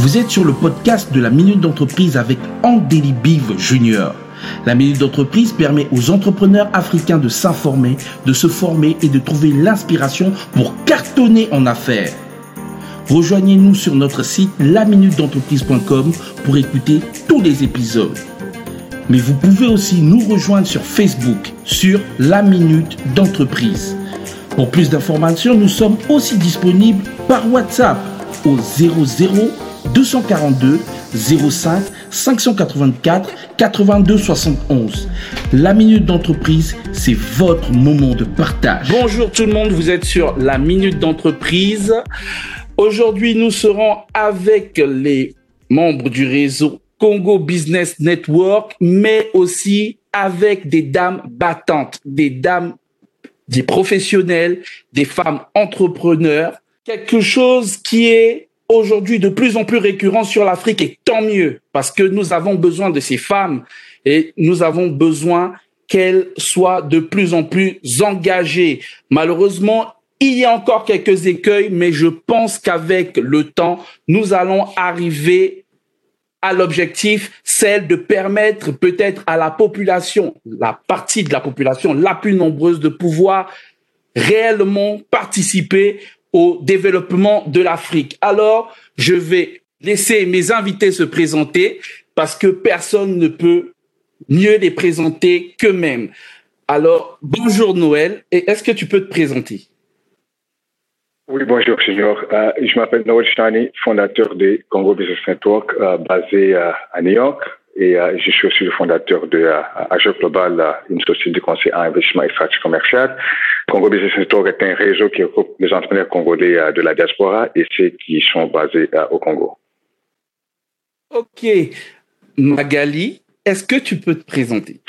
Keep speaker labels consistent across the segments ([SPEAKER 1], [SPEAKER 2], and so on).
[SPEAKER 1] Vous êtes sur le podcast de la Minute d'entreprise avec Andeli Biv Junior. La Minute d'entreprise permet aux entrepreneurs africains de s'informer, de se former et de trouver l'inspiration pour cartonner en affaires. Rejoignez-nous sur notre site laminuted'entreprise.com pour écouter tous les épisodes. Mais vous pouvez aussi nous rejoindre sur Facebook sur La Minute d'entreprise. Pour plus d'informations, nous sommes aussi disponibles par WhatsApp au 00 242 05 584 82 71. La minute d'entreprise, c'est votre moment de partage. Bonjour tout le monde, vous êtes sur la minute d'entreprise. Aujourd'hui, nous serons avec les membres du réseau Congo Business Network, mais aussi avec des dames battantes, des dames, des professionnels, des femmes entrepreneurs. Quelque chose qui est aujourd'hui de plus en plus récurrent sur l'Afrique et tant mieux parce que nous avons besoin de ces femmes et nous avons besoin qu'elles soient de plus en plus engagées. Malheureusement, il y a encore quelques écueils, mais je pense qu'avec le temps, nous allons arriver à l'objectif, celle de permettre peut-être à la population, la partie de la population la plus nombreuse, de pouvoir réellement participer au développement de l'Afrique. Alors, je vais laisser mes invités se présenter parce que personne ne peut mieux les présenter qu'eux-mêmes. Alors, bonjour Noël, et est-ce que tu peux te présenter?
[SPEAKER 2] Oui, bonjour Junior. Euh, je m'appelle Noël Chani, fondateur de Congo Business Network euh, basé euh, à New York et je suis aussi le fondateur de Agir Global, une société de conseil en investissement et stratégie commerciale. Congo Business Network est un réseau qui regroupe les entrepreneurs congolais euh, de la diaspora et ceux qui sont basés euh, au Congo.
[SPEAKER 1] Ok. Magali, est-ce que tu peux te présenter?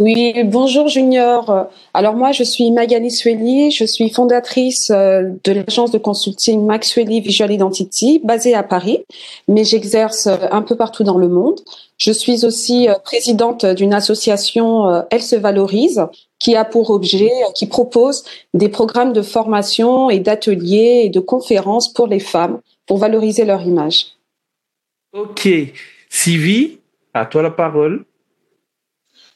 [SPEAKER 3] Oui, bonjour Junior. Alors moi, je suis Magali Sueli, je suis fondatrice euh, de l'agence de consulting Maxwelli Visual Identity, basée à Paris, mais j'exerce un peu partout dans le monde. Je suis aussi présidente d'une association Elle se valorise, qui a pour objet, qui propose des programmes de formation et d'ateliers et de conférences pour les femmes pour valoriser leur image.
[SPEAKER 1] Ok. Sylvie, à toi la parole.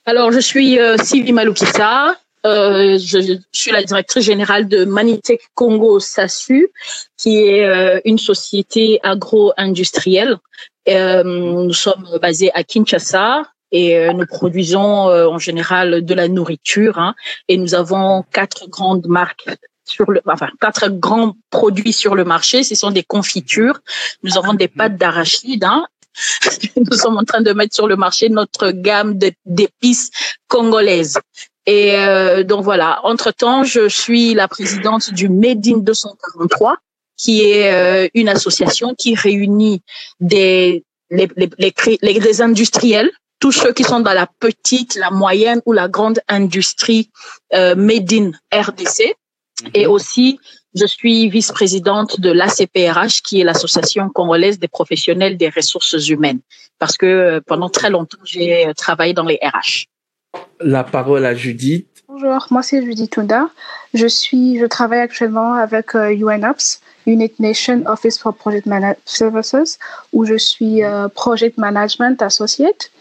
[SPEAKER 4] Alors, je suis euh, Sylvie Maloukissa. Euh, je, suis la directrice générale de Manitech Congo SASU, qui est euh, une société agro-industrielle. nous sommes basés à Kinshasa et euh, nous produisons euh, en général de la nourriture hein, et nous avons quatre grandes marques sur le, enfin quatre grands produits sur le marché. Ce sont des confitures. Nous avons des pâtes d'arachide. Hein. Nous sommes en train de mettre sur le marché notre gamme d'épices congolaises. Et euh, donc voilà. Entre temps, je suis la présidente du Made in 243, qui est une association qui réunit des les, les, les industriels tous ceux qui sont dans la petite, la moyenne ou la grande industrie euh, made in RDC. Mhm. Et aussi, je suis vice-présidente de l'ACPRH, qui est l'Association congolaise des professionnels des ressources humaines, parce que euh, pendant très longtemps, j'ai euh, travaillé dans les RH.
[SPEAKER 1] La parole à Judith.
[SPEAKER 5] Bonjour, moi c'est Judith Honda. Je suis, je travaille actuellement avec UNOPS, United Nations Office for Project Services, où je suis Project Management Associate.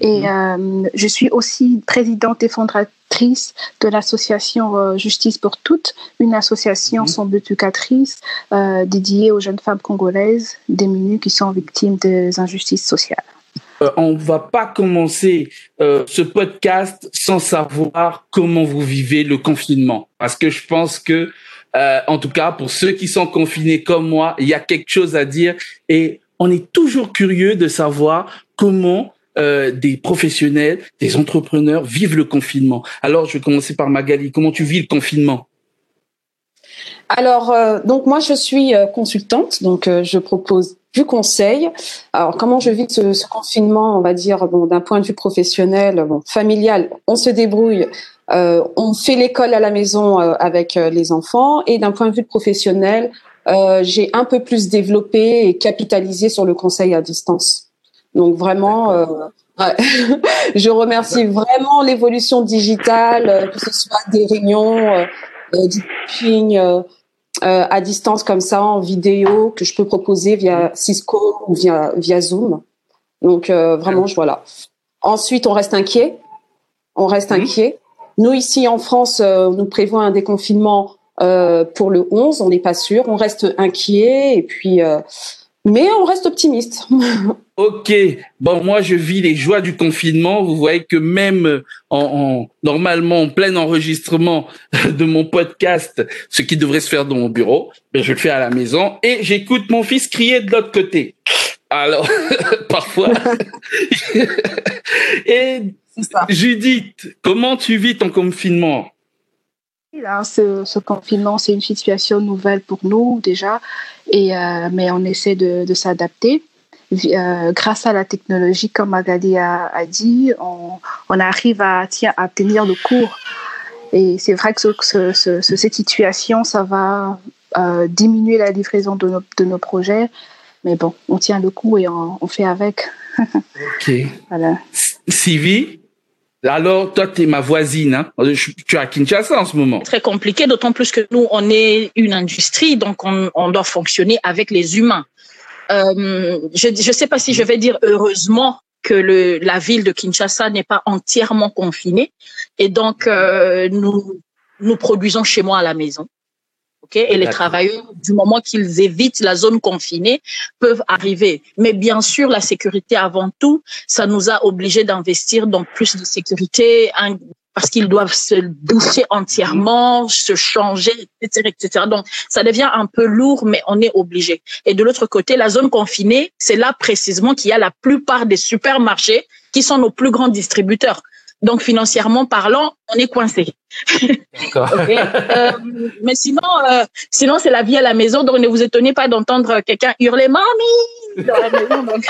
[SPEAKER 5] Et mhm. euh, je suis aussi présidente et fondatrice de l'association euh, Justice pour toutes, une association mhm. sans but lucratif euh, dédiée aux jeunes femmes congolaises démunies qui sont victimes des injustices sociales.
[SPEAKER 1] Euh, on ne va pas commencer ce podcast sans savoir comment vous vivez le confinement, parce que je pense que, en tout cas, pour ceux qui sont confinés comme moi, il y a quelque chose à dire et on est toujours curieux de savoir comment euh, des professionnels, des entrepreneurs vivent le confinement. Alors, je vais commencer par Magali. Comment tu vis le confinement?
[SPEAKER 3] Alors, euh, donc moi je suis euh, consultante, donc je propose du conseil. Alors, comment je vis ce, ce confinement, on va dire, bon, d'un point de vue professionnel, bon, familial, on se débrouille, on fait l'école à la maison avec les enfants, et d'un point de vue professionnel, j'ai un peu plus développé et capitalisé sur le conseil à distance. Donc vraiment, euh, je remercie vraiment l'évolution digitale, euh, que ce soit des réunions, euh, du coaching, à distance comme ça en vidéo que je peux proposer via Cisco ou via via Zoom. Donc vraiment, je voilà. Ensuite, on reste inquiet. On reste inquiet. Nous ici en France, nous prévoit un déconfinement pour le 11. On n'est pas sûr. On reste inquiet et puis mais on reste optimiste.
[SPEAKER 1] ok, bon moi je vis les joies du confinement. Vous voyez que même en, normalement en plein enregistrement de mon podcast, ce qui devrait se faire dans mon bureau, ben, je le fais à la maison et j'écoute mon fils crier de l'autre côté. Alors parfois. et Judith, comment tu vis ton confinement?
[SPEAKER 5] Ce, ce, confinement, c'est une situation nouvelle pour nous déjà, et, euh, mais on essaie de, de s'adapter. Euh, grâce à la technologie, comme Magali a, a dit, on, on, arrive à, tiens, à tenir le cours. Et c'est vrai que ce, ce, cette situation, ça va euh, diminuer la livraison de nos, de nos, projets. Mais bon, on tient le coup et on, on fait avec.
[SPEAKER 1] ok. voilà. Sylvie, alors, toi, tu es ma voisine. Hein? Tu es à Kinshasa en ce moment.
[SPEAKER 4] Très compliqué, d'autant plus que nous, on est une industrie, donc on, on doit fonctionner avec les humains. Euh, je ne sais pas si je vais dire heureusement que le, la ville de Kinshasa n'est pas entièrement confinée. Et donc, euh, nous, nous produisons chez moi à la maison. Et les travailleurs, du moment qu'ils évitent la zone confinée, peuvent arriver. Mais bien sûr, la sécurité avant tout, ça nous a obligés d'investir dans plus de sécurité, parce qu'ils doivent se doucher entièrement, se changer, etc., etc. Donc, ça devient un peu lourd, mais on est obligé. Et de l'autre côté, la zone confinée, c'est là précisément qu'il y a la plupart des supermarchés qui sont nos plus grands distributeurs. Donc financièrement parlant, on est coincé. euh, mais sinon, euh, sinon c'est la vie à la maison. Donc ne vous étonnez pas d'entendre quelqu'un hurler "Mamie" dans la maison. Donc...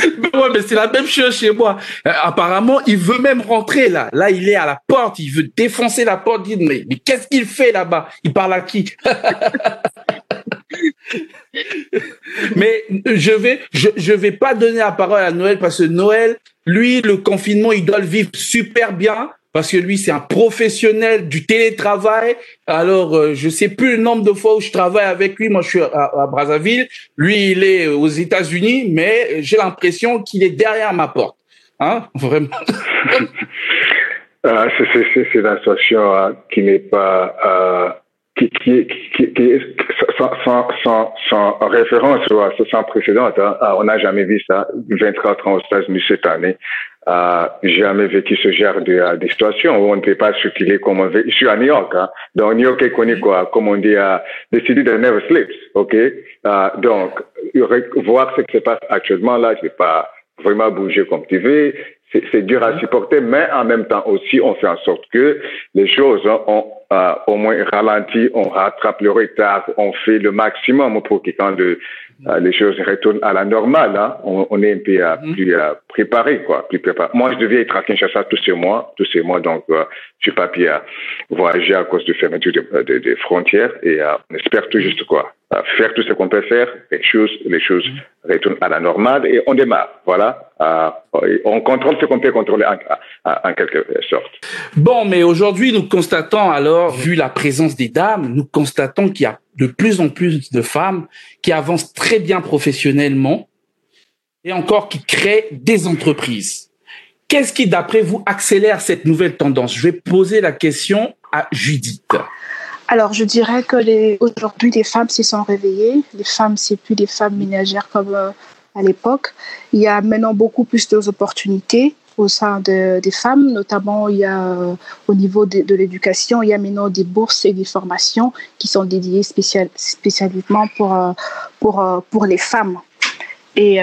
[SPEAKER 1] ouais, mais c'est la même chose chez moi. Euh, apparemment, il veut même rentrer là. Là, il est à la porte. Il veut défoncer la porte. Il dit mais, mais qu'est-ce qu'il fait là-bas? Il parle à qui? Mais je vais, je, je vais pas donner la parole à Noël parce que Noël, lui, le confinement, il doit le vivre super bien parce que lui, c'est un professionnel du télétravail. Alors, euh, je sais plus le nombre de fois où je travaille avec lui. Moi, je suis à, Brazzaville. Lui, il est aux États-Unis, mais j'ai l'impression qu'il est derrière ma porte. Hein, vraiment.
[SPEAKER 2] euh, c'est une situation euh, qui n'est pas euh, qui, qui, qui, qui, sans, sans, sans, sans référence sans précédent. Hein. On n'a jamais vu ça. 24 ans aux États-Unis cette année. Euh, jamais vécu ce genre de, euh, de, situation où on ne peut pas circuler comme on veut. Je suis à New York, hein. donc New York est connu quoi, comme on dit, uh, the city that never sleeps, ok? Uh, donc voir ce qui se passe actuellement là, je vais pas vraiment bouger comme tu veux. C'est dur à supporter, mais en même temps aussi, on fait en sorte que les choses hein, ont euh, au moins ralenti, on rattrape le retard, on fait le maximum pour que quand euh, les choses retournent à la normale, hein, on, on, est un peu euh, mm-hmm. plus euh, préparé, quoi, plus préparé. Moi, je devais être à Kinshasa tous ces mois, tous ces mois, donc je suis pas pu voyager à cause de fermeture des de, frontières et on espère tout juste quoi faire tout ce qu'on peut faire, les choses, les choses retournent à la normale et on démarre. Voilà, on contrôle ce qu'on peut contrôler en, en, quelque sorte.
[SPEAKER 1] Bon, mais aujourd'hui, nous constatons alors, vu la présence des dames, nous constatons qu'il y a de plus en plus de femmes qui avancent très bien professionnellement et encore qui créent des entreprises. Qu'est-ce qui, d'après vous, accélère cette nouvelle tendance? Je vais poser la question à Judith.
[SPEAKER 5] Alors, je dirais que les, aujourd'hui, les femmes s'y sont réveillées. Les femmes, c'est plus des femmes ménagères comme euh, à l'époque. Il y a maintenant beaucoup plus d'opportunités au sein de, des femmes, notamment il y a euh, au niveau de, l'éducation, il y a maintenant des bourses et des formations qui sont dédiées spécial, spécialement pour, euh, euh, pour les femmes. Et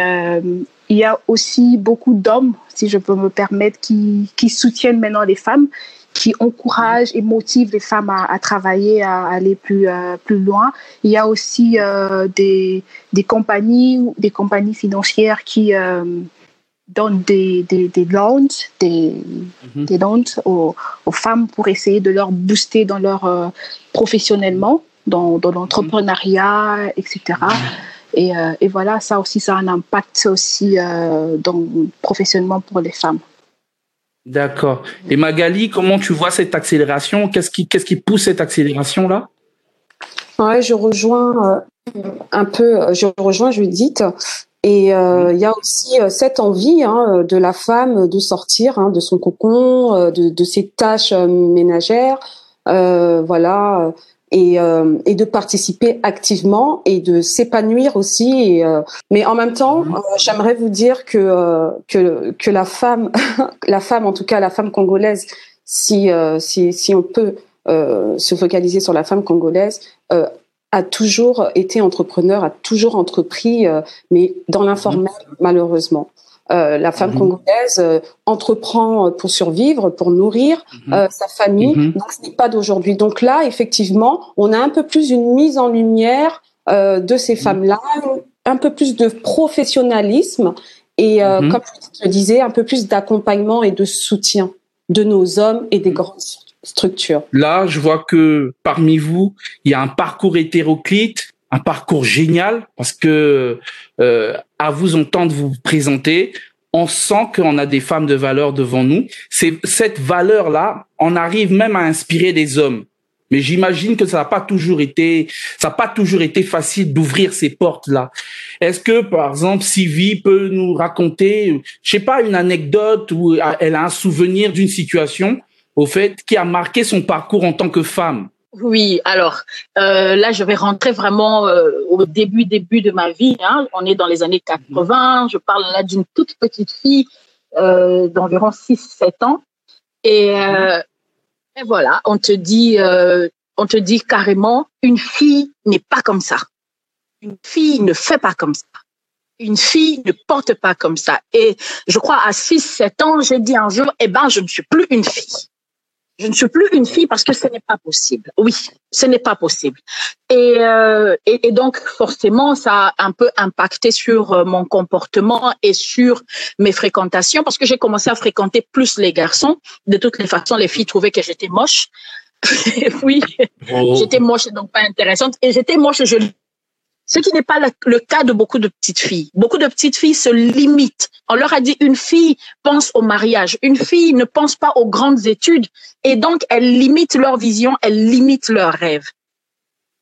[SPEAKER 5] il y a aussi beaucoup d'hommes, si je peux me permettre, qui soutiennent maintenant les femmes, qui encouragent et motivent les femmes à, à travailler, à aller plus, euh, plus loin. Il y a aussi euh, des, des compagnies, des compagnies financières qui donne des, des, des loans, des, mm-hmm. des loans aux, aux, femmes pour essayer de leur booster dans leur euh, professionnellement, dans, dans l'entrepreneuriat, etc. Et, euh, et, voilà, ça aussi, ça a un impact aussi euh, dans, professionnellement pour les femmes.
[SPEAKER 1] D'accord. Et Magali, comment tu vois cette accélération? Qu'est-ce qui, qu'est-ce qui pousse cette accélération-là?
[SPEAKER 3] Ouais, je rejoins un peu, je rejoins Judith. Et euh, il y a aussi euh, cette envie hein, de la femme de sortir hein, de son cocon, euh, de, de, ses tâches ménagères, voilà, et, et, de participer activement et de s'épanouir aussi. Et, mais en même temps, mhm. j'aimerais vous dire que que, que la femme, la femme, en tout cas la femme congolaise, si si, si on peut se focaliser sur la femme congolaise, a toujours été entrepreneur, a toujours entrepris, euh, mais dans l'informel, mhm. malheureusement. Euh, la femme mhm. congolaise euh, entreprend pour survivre, pour nourrir mhm. sa famille. Donc, ce n'est pas d'aujourd'hui. Donc là, effectivement, on a un peu plus une mise en lumière de ces femmes-là, un peu plus de professionnalisme et, comme je le disais, un peu plus d'accompagnement et de soutien de nos hommes et des grandes structure.
[SPEAKER 1] Là, je vois que parmi vous, il y a un parcours hétéroclite, un parcours génial, parce que euh, à vous entendre vous présenter, on sent qu'on a des femmes de valeur devant nous. C'est cette valeur-là, on arrive même à inspirer des hommes. Mais j'imagine que ça n'a pas toujours été, ça n'a pas toujours été facile d'ouvrir ces portes-là. Est-ce que, par exemple, Sylvie peut nous raconter, je sais pas, une anecdote ou elle a un souvenir d'une situation au fait, qui a marqué son parcours en tant que femme?
[SPEAKER 4] Oui, alors euh, là, je vais rentrer vraiment euh, au début, début de ma vie. Hein. On est dans les années 80. Je parle là d'une toute petite fille euh, d'environ 6-7 ans. Et, et, voilà, on te dit, on te dit carrément, une fille n'est pas comme ça. Une fille ne fait pas comme ça. Une fille ne porte pas comme ça. Et je crois à 6-7 ans, j'ai dit un jour, eh ben, je ne suis plus une fille je ne suis plus une fille parce que ce n'est pas possible. Oui, ce n'est pas possible. Et, euh, et, et, donc forcément, ça a un peu impacté sur euh, mon comportement et sur mes fréquentations parce que j'ai commencé à fréquenter plus les garçons. De toutes les façons, les filles trouvaient que j'étais moche. oui, oh. j'étais moche et donc pas intéressante. Et j'étais moche, je ce qui n'est pas le, cas de beaucoup de petites filles. Beaucoup de petites filles se limitent. On leur a dit une fille pense au mariage, une fille ne pense pas aux grandes études et donc elles limitent leur vision, elles limitent leurs rêves.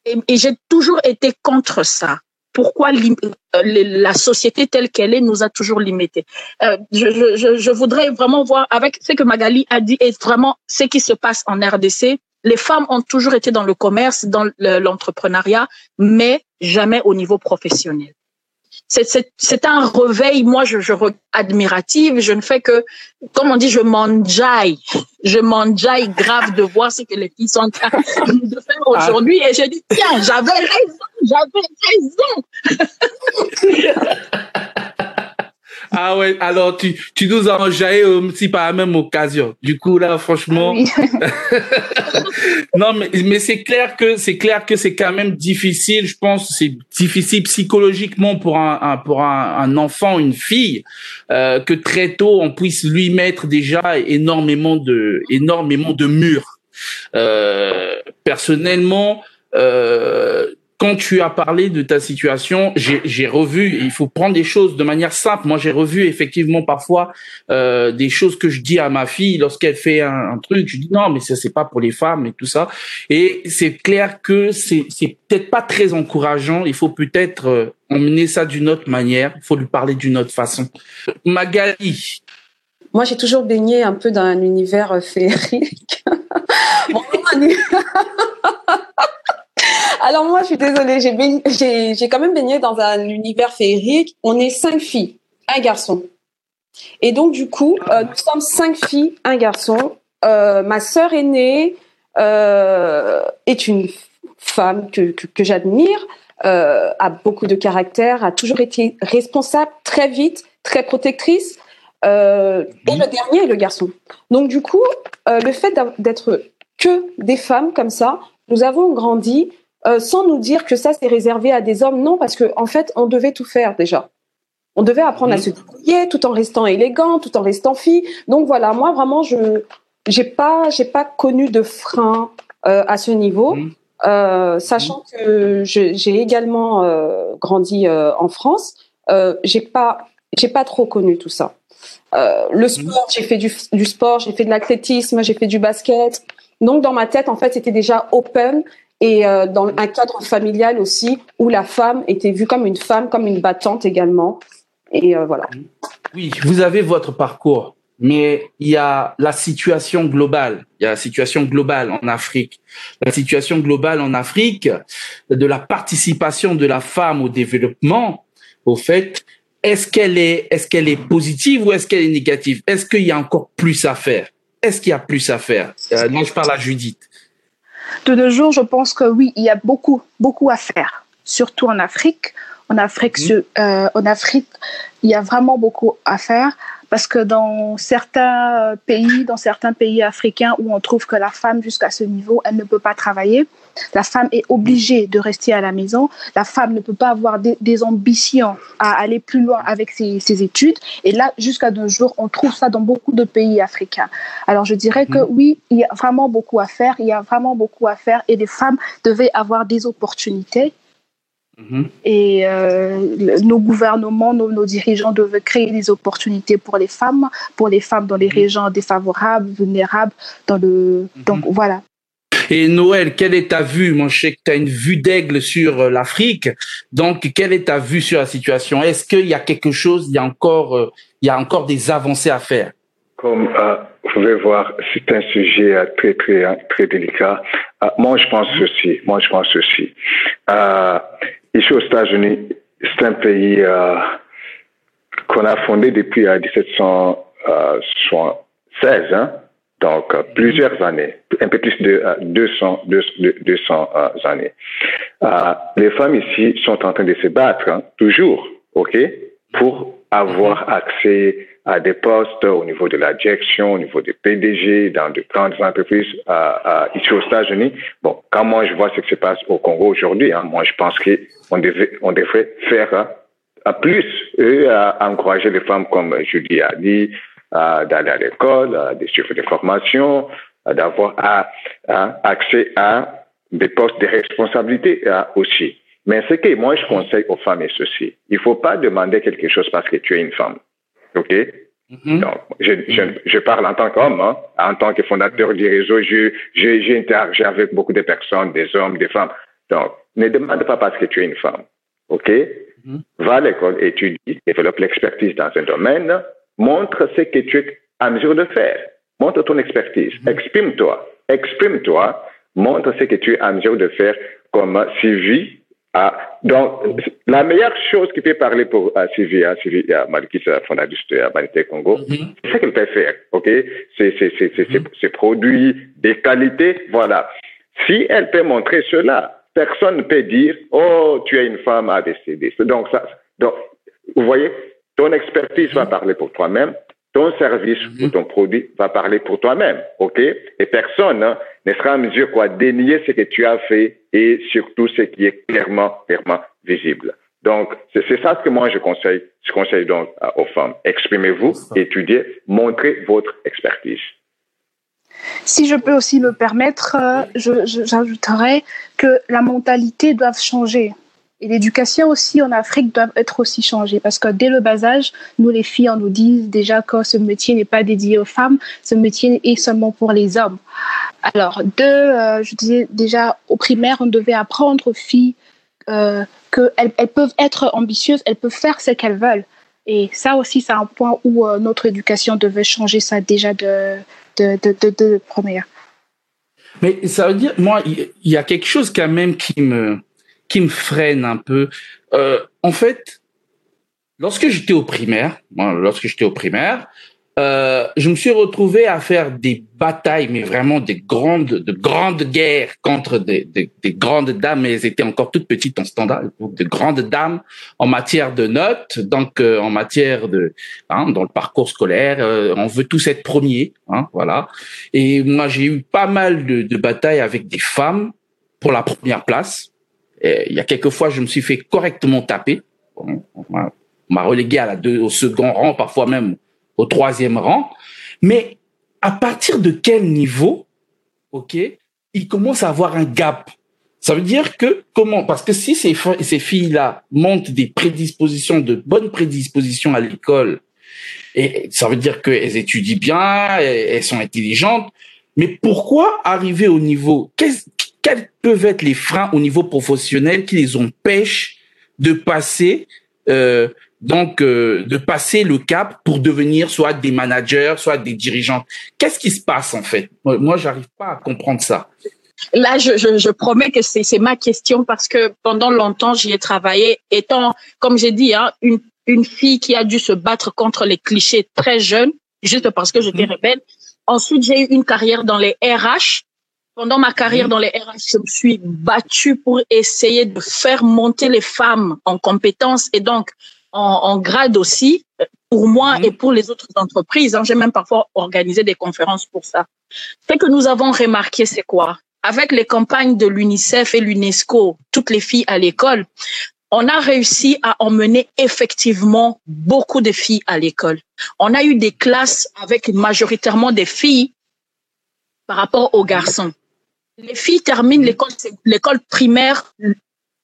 [SPEAKER 4] Et, j'ai toujours été contre ça. Pourquoi euh, la société telle qu'elle est nous a toujours limités. Euh, je, je, je voudrais vraiment voir avec ce que Magali a dit et vraiment ce qui se passe en RDC les femmes ont toujours été dans le commerce, dans l'entrepreneuriat, mais jamais au niveau professionnel. C'est un réveil, moi, je, je admirative. Je ne fais que, comme on dit, je m'enjaille. Je m'enjaille grave de voir ce que les filles sont en train de faire ah. aujourd'hui. Et je dis, tiens, j'avais raison, j'avais raison.
[SPEAKER 1] Ah ouais, alors tu, tu nous as enjaillé aussi par la même occasion. Du coup, là, franchement. Ah non, mais, mais c'est clair que, c'est clair que c'est quand même difficile, je pense, c'est difficile psychologiquement pour un, un pour un, un, enfant, une fille, euh, que très tôt on puisse lui mettre déjà énormément de, énormément de murs. Euh, personnellement, euh, quand tu as parlé de ta situation, j'ai revu, il faut prendre des choses de manière simple. Moi, j'ai revu effectivement parfois euh, des choses que je dis à ma fille lorsqu'elle fait un, truc. Je dis non, mais ça c'est pas pour les femmes et tout ça. Et c'est clair que c'est peut-être pas très encourageant. Il faut peut-être euh, emmener ça d'une autre manière. Il faut lui parler d'une autre façon. Magali.
[SPEAKER 3] Moi, j'ai toujours baigné un peu dans un univers féerique. Alors moi, je suis désolée, j'ai quand même baigné dans un univers féerique. On est cinq filles, un garçon. Et donc du coup, euh, nous sommes cinq filles, un garçon. Euh, ma sœur aînée euh, est une femme que, que, j'admire, a beaucoup de caractère, a toujours été responsable très vite, très protectrice. et le dernier est le garçon. Donc du coup, le fait d'être que des femmes comme ça, nous avons grandi euh, sans nous dire que ça c'est réservé à des hommes. Non, parce que en fait, on devait tout faire déjà. On devait apprendre à mhm. se débrouiller tout en restant élégant, tout en restant fille. Donc voilà, moi vraiment, je j'ai pas j'ai pas connu de frein euh, à ce niveau. Mhm. Euh, sachant que j'ai également grandi en France, j'ai pas j'ai pas trop connu tout ça. le mhm. sport, j'ai fait du, du sport, j'ai fait de l'athlétisme, j'ai fait du basket. Donc dans ma tête, en fait, c'était déjà open et dans un cadre familial aussi où la femme était vue comme une femme, comme une battante également. Et voilà.
[SPEAKER 1] Oui, vous avez votre parcours mais il y a la situation globale. Il y a la situation globale en Afrique. La situation globale en Afrique de la participation de la femme au développement, au fait, est-ce qu'elle est, est-ce qu'elle est positive ou est-ce qu'elle est négative? Est-ce qu'il y a encore plus à faire? Est-ce qu'il y a plus à faire? Euh, Moi, je parle à Judith.
[SPEAKER 5] De nos jours, je pense que oui, il y a beaucoup, beaucoup à faire, surtout en Afrique. En Afrique, mmh. euh, en Afrique, il y a vraiment beaucoup à faire parce que dans certains pays, dans certains pays africains où on trouve que la femme jusqu'à ce niveau, elle ne peut pas travailler, la femme est obligée de rester à la maison, la femme ne peut pas avoir des, ambitions à aller plus loin avec ses, ses études. Et là, jusqu'à nos jours, on trouve ça dans beaucoup de pays africains. Alors je dirais que mm. oui, il y a vraiment beaucoup à faire, il y a vraiment beaucoup à faire et les femmes devaient avoir des opportunités Mhm. Et euh, nos gouvernements, nos, dirigeants doivent créer des opportunités pour les femmes, pour les femmes dans les mhm. régions défavorables, vulnérables. Dans le... Donc voilà.
[SPEAKER 1] Et Noël, quelle est ta vue Moi, je sais que tu as une vue d'aigle sur euh, l'Afrique. Donc, quelle est ta vue sur la situation? Est-ce qu'il y a quelque chose, il y a encore, euh, il y a encore des avancées à faire?
[SPEAKER 2] Comme vous pouvez voir, c'est un sujet très, très, très délicat. moi, je pense ceci. Moi, je pense ceci. Ici aux États-Unis, c'est un pays euh, qu'on a fondé depuis 1776, euh, hein, donc euh, plusieurs années, un peu plus de 200, 200 années. les femmes ici sont en train de se battre, hein, toujours, ok, pour avoir accès à des postes au niveau de la direction, au niveau des PDG, dans de grandes entreprises ici aux États-Unis. Bon, quand moi je vois ce qui se passe au Congo aujourd'hui, hein, moi je pense qu'on devait, on devrait faire à plus et à encourager les femmes comme Julie a dit, d'aller à l'école, de suivre des formations, d'avoir accès à des postes de responsabilité aussi. Mais ce que moi je conseille aux femmes est ceci. Il ne faut pas demander quelque chose parce que tu es une femme. OK? Mm-hmm. Donc, je, je, je, parle en tant qu'homme, hein, en tant que fondateur du réseau, j'ai interagi avec beaucoup de personnes, des hommes, des femmes. Donc, ne demande pas parce que tu es une femme. OK? Mm-hmm. Va à l'école, étudie, développe l'expertise dans un domaine, montre ce que tu es à mesure de faire. Montre ton expertise. Mm-hmm. Exprime-toi. Exprime-toi. Montre ce que tu es à mesure de faire comme Sylvie ah, donc, la meilleure chose qui peut parler pour Sylvie, hein, Sylvie uh, Maliki, fondatrice de Humanité Congo, mm-hmm. c'est ce qu'elle peut faire, ok? C'est mm-hmm. produits, des qualités, voilà. Si elle peut montrer cela, personne ne peut dire, oh, tu es une femme à décider. Donc, ça, donc, vous voyez, ton expertise va mm-hmm. parler pour toi-même, ton service ou ton produit va parler pour toi-même, ok? Et personne hein, ne sera en mesure quoi dénier ce que tu as fait et surtout ce qui est clairement, clairement visible. Donc, c'est ça que moi je conseille. Je conseille donc aux femmes. Exprimez-vous, étudiez, montrez votre expertise.
[SPEAKER 5] Si je peux aussi me permettre, euh, j'ajouterais que la mentalité doit changer. Et l'éducation aussi en Afrique doit être aussi changée parce que dès le bas âge, nous les filles, on nous dit déjà que ce métier n'est pas dédié aux femmes, ce métier est seulement pour les hommes. Alors, deux, euh, je disais déjà au primaire, on devait apprendre aux filles euh, qu'elles elles peuvent être ambitieuses, elles peuvent faire ce qu'elles veulent. Et ça aussi, c'est un point où euh, notre éducation devait changer ça déjà de, de, de, de, première.
[SPEAKER 1] Mais ça veut dire, moi, il y a quelque chose quand même qui me, qui me freine un peu. Euh, en fait, lorsque j'étais au primaire, lorsque j'étais au primaire, euh, je me suis retrouvé à faire des batailles, mais vraiment des grandes, de grandes guerres contre des, des, des grandes dames, mais elles étaient encore toutes petites en standard, de grandes dames en matière de notes, donc euh, en matière de, hein, dans le parcours scolaire, euh, on veut tous être premiers, hein, voilà. Et moi, j'ai eu pas mal de, de batailles avec des femmes pour la première place, il y a quelques fois, je me suis fait correctement taper. On, m'a relégué à la deux, au second rang, parfois même au troisième rang. Mais à partir de quel niveau, ok, il commence à avoir un gap? Ça veut dire que comment Parce que si ces, ces filles-là montent des prédispositions, de bonnes prédispositions à l'école, et ça veut dire qu'elles étudient bien, elles sont intelligentes. Mais pourquoi arriver au niveau quels peuvent être les freins au niveau professionnel qui les empêchent de passer euh, donc euh, de passer le cap pour devenir soit des managers, soit des dirigeants? Qu'est-ce qui se passe en fait? Moi, j'arrive pas à comprendre ça.
[SPEAKER 4] Là, je, je, je promets que c'est ma question parce que pendant longtemps, j'y ai travaillé, étant, comme j'ai dit, hein, une, une fille qui a dû se battre contre les clichés très jeune, juste parce que j'étais mhm. rebelle. Ensuite, j'ai eu une carrière dans les RH. Pendant ma carrière mhm. dans les RH, je me suis battue pour essayer de faire monter les femmes en compétences et donc en, en grade aussi, pour moi mhm. et pour les autres entreprises. Hein. J'ai même parfois organisé des conférences pour ça. Ce que nous avons remarqué, c'est quoi? Avec les campagnes de l'UNICEF et l'UNESCO, toutes les filles à l'école, on a réussi à emmener effectivement beaucoup de filles à l'école. On a eu des classes avec majoritairement des filles par rapport aux garçons. Les filles terminent l'école, l'école primaire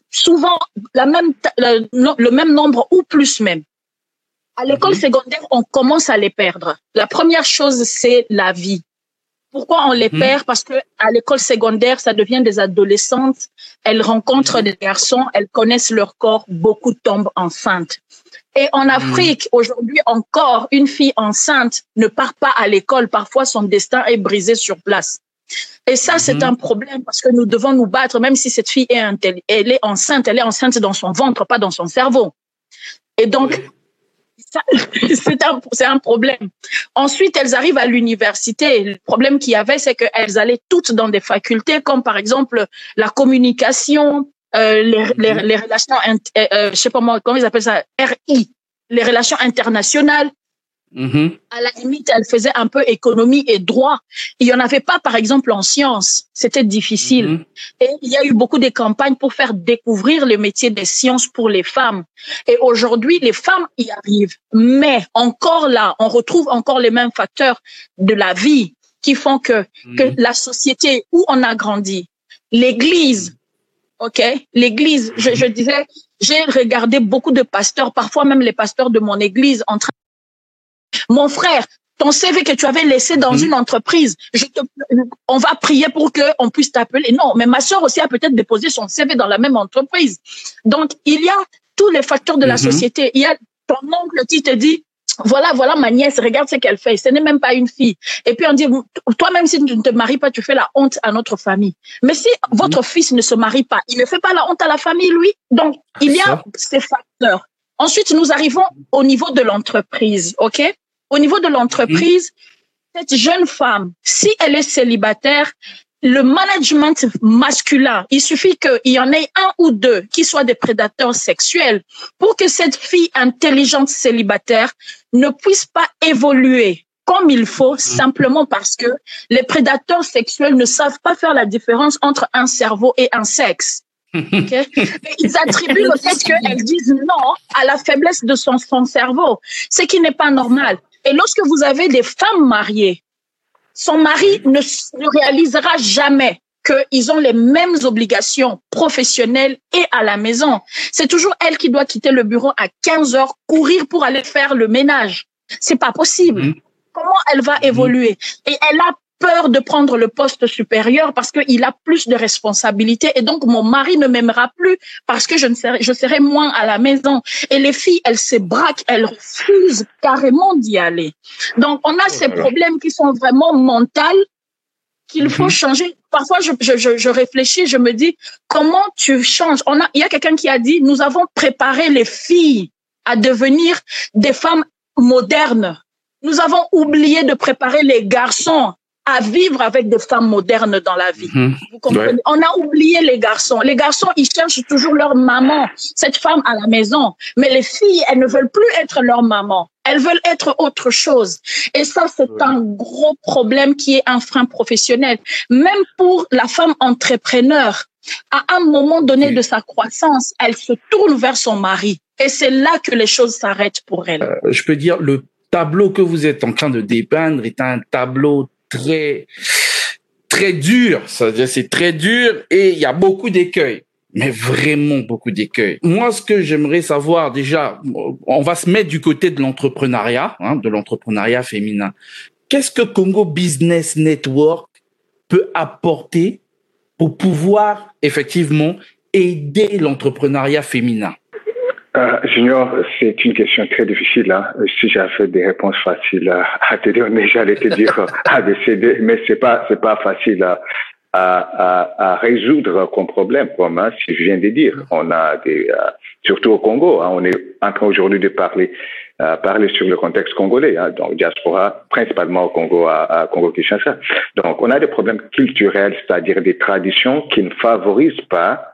[SPEAKER 4] souvent la même, le même nombre ou plus même. À l'école mhm. secondaire, on commence à les perdre. La première chose, c'est la vie. Pourquoi on les hmm. perd? Parce que à l'école secondaire, ça devient des adolescentes. Elles rencontrent hmm. des garçons, elles connaissent leur corps. Beaucoup tombent enceintes. Et en. Afrique, aujourd'hui encore, une fille enceinte ne part pas à l'école. Parfois, son destin est brisé sur place. Et ça, c'est un problème parce que nous devons nous battre, même si cette fille est, elle est enceinte, elle est enceinte dans son ventre, pas dans son cerveau. Et donc, c'est un, un problème. Ensuite, elles arrivent à l'université. Le problème qu'il y avait, c'est qu'elles allaient toutes dans des facultés comme par exemple la communication, euh, les, les, les, relations, euh, euh, je sais pas moi, comment ils appellent ça, RI, les relations internationales, Mm-hmm. À la limite, elle faisait un peu économie et droit. Il y en avait pas, par exemple, en sciences. C'était difficile. Mm-hmm. Et il y a eu beaucoup de campagnes pour faire découvrir le métier des sciences pour les femmes. Et aujourd'hui, les femmes y arrivent. Mais encore là, on retrouve encore les mêmes facteurs de la vie qui font que, que mm-hmm. la société où on a grandi, l'église, OK? L'église, je, je disais, j'ai regardé beaucoup de pasteurs, parfois même les pasteurs de mon église en train mon frère, ton CV que tu avais laissé dans mhm. une entreprise, je te, on va prier pour que on puisse t'appeler. Non, mais ma soeur aussi a peut-être déposé son CV dans la même entreprise. Donc, il y a tous les facteurs de la mhm. société. Il y a ton oncle qui te dit, voilà, voilà ma nièce, regarde ce qu'elle fait. Ce n'est même pas une fille. Et puis on dit, toi-même, si tu ne te maries pas, tu fais la honte à notre famille. Mais si mhm. votre fils ne se marie pas, il ne fait pas la honte à la famille, lui? Donc, il y a ces facteurs. Ensuite, nous arrivons au niveau de l'entreprise, OK? Au niveau de l'entreprise, cette jeune femme, si elle est célibataire, le management masculin, il suffit qu'il y en ait un ou deux qui soient des prédateurs sexuels pour que cette fille intelligente célibataire ne puisse pas évoluer comme il faut, mhm. simplement parce que les prédateurs sexuels ne savent pas faire la différence entre un cerveau et un sexe. ils attribuent le fait qu'elles disent non à la faiblesse de son, son cerveau, ce qui n'est pas normal. Et lorsque vous avez des femmes mariées, son mari ne, réalisera jamais qu'ils ont les mêmes obligations professionnelles et à la maison. C'est toujours elle qui doit quitter le bureau à 15 heures, courir pour aller faire le ménage. C'est pas possible. Mmh. Comment elle va mmh. évoluer? Et elle a peur de prendre le poste supérieur parce qu'il a plus de responsabilités et donc mon mari ne m'aimera plus parce que je ne serai, je serai moins à la maison. Et les filles, elles se braquent, elles refusent carrément d'y aller. Donc on a ces problèmes qui sont vraiment mentaux qu'il faut mhm. changer. Parfois, je, je, je, réfléchis, je me dis, comment tu changes? On a, Il y a quelqu'un qui a dit, nous avons préparé les filles à devenir des femmes modernes. Nous avons oublié de préparer les garçons à vivre avec des femmes modernes dans la vie. Mhm. Vous comprenez? On a oublié les garçons. Les garçons, ils cherchent toujours leur maman, cette femme à la maison. Mais les filles, elles ne veulent plus être leur maman. Elles veulent être autre chose. Et ça, c'est un gros problème qui est un frein professionnel. Même pour la femme entrepreneur, à un moment donné de sa croissance, elle se tourne vers son mari. Et c'est là que les choses s'arrêtent pour elle. Euh,
[SPEAKER 1] je peux dire, le tableau que vous êtes en train de dépeindre est un tableau très très dur. C'est-à-dire c'est très dur et il y a beaucoup d'écueils. Mais vraiment beaucoup d'écueils. Moi, ce que j'aimerais savoir déjà, on va se mettre du côté de l'entrepreneuriat, hein, de l'entrepreneuriat féminin. Qu'est-ce que Congo Business Network peut apporter pour pouvoir effectivement aider l'entrepreneuriat féminin?
[SPEAKER 2] Euh, Junior, c'est une question très difficile. Hein. Si j'avais des réponses faciles à, te donner, j'allais te dire ABCD, mais c'est pas c'est pas facile à, à, à, résoudre comme problème, comme hein, si je viens de dire. On a des, euh, surtout au Congo, hein, on est en train aujourd'hui de parler euh, parler sur le contexte congolais, hein, donc diaspora principalement au Congo à, à Congo-Kinshasa. Donc on a des problèmes culturels, c'est-à-dire des traditions qui ne favorisent pas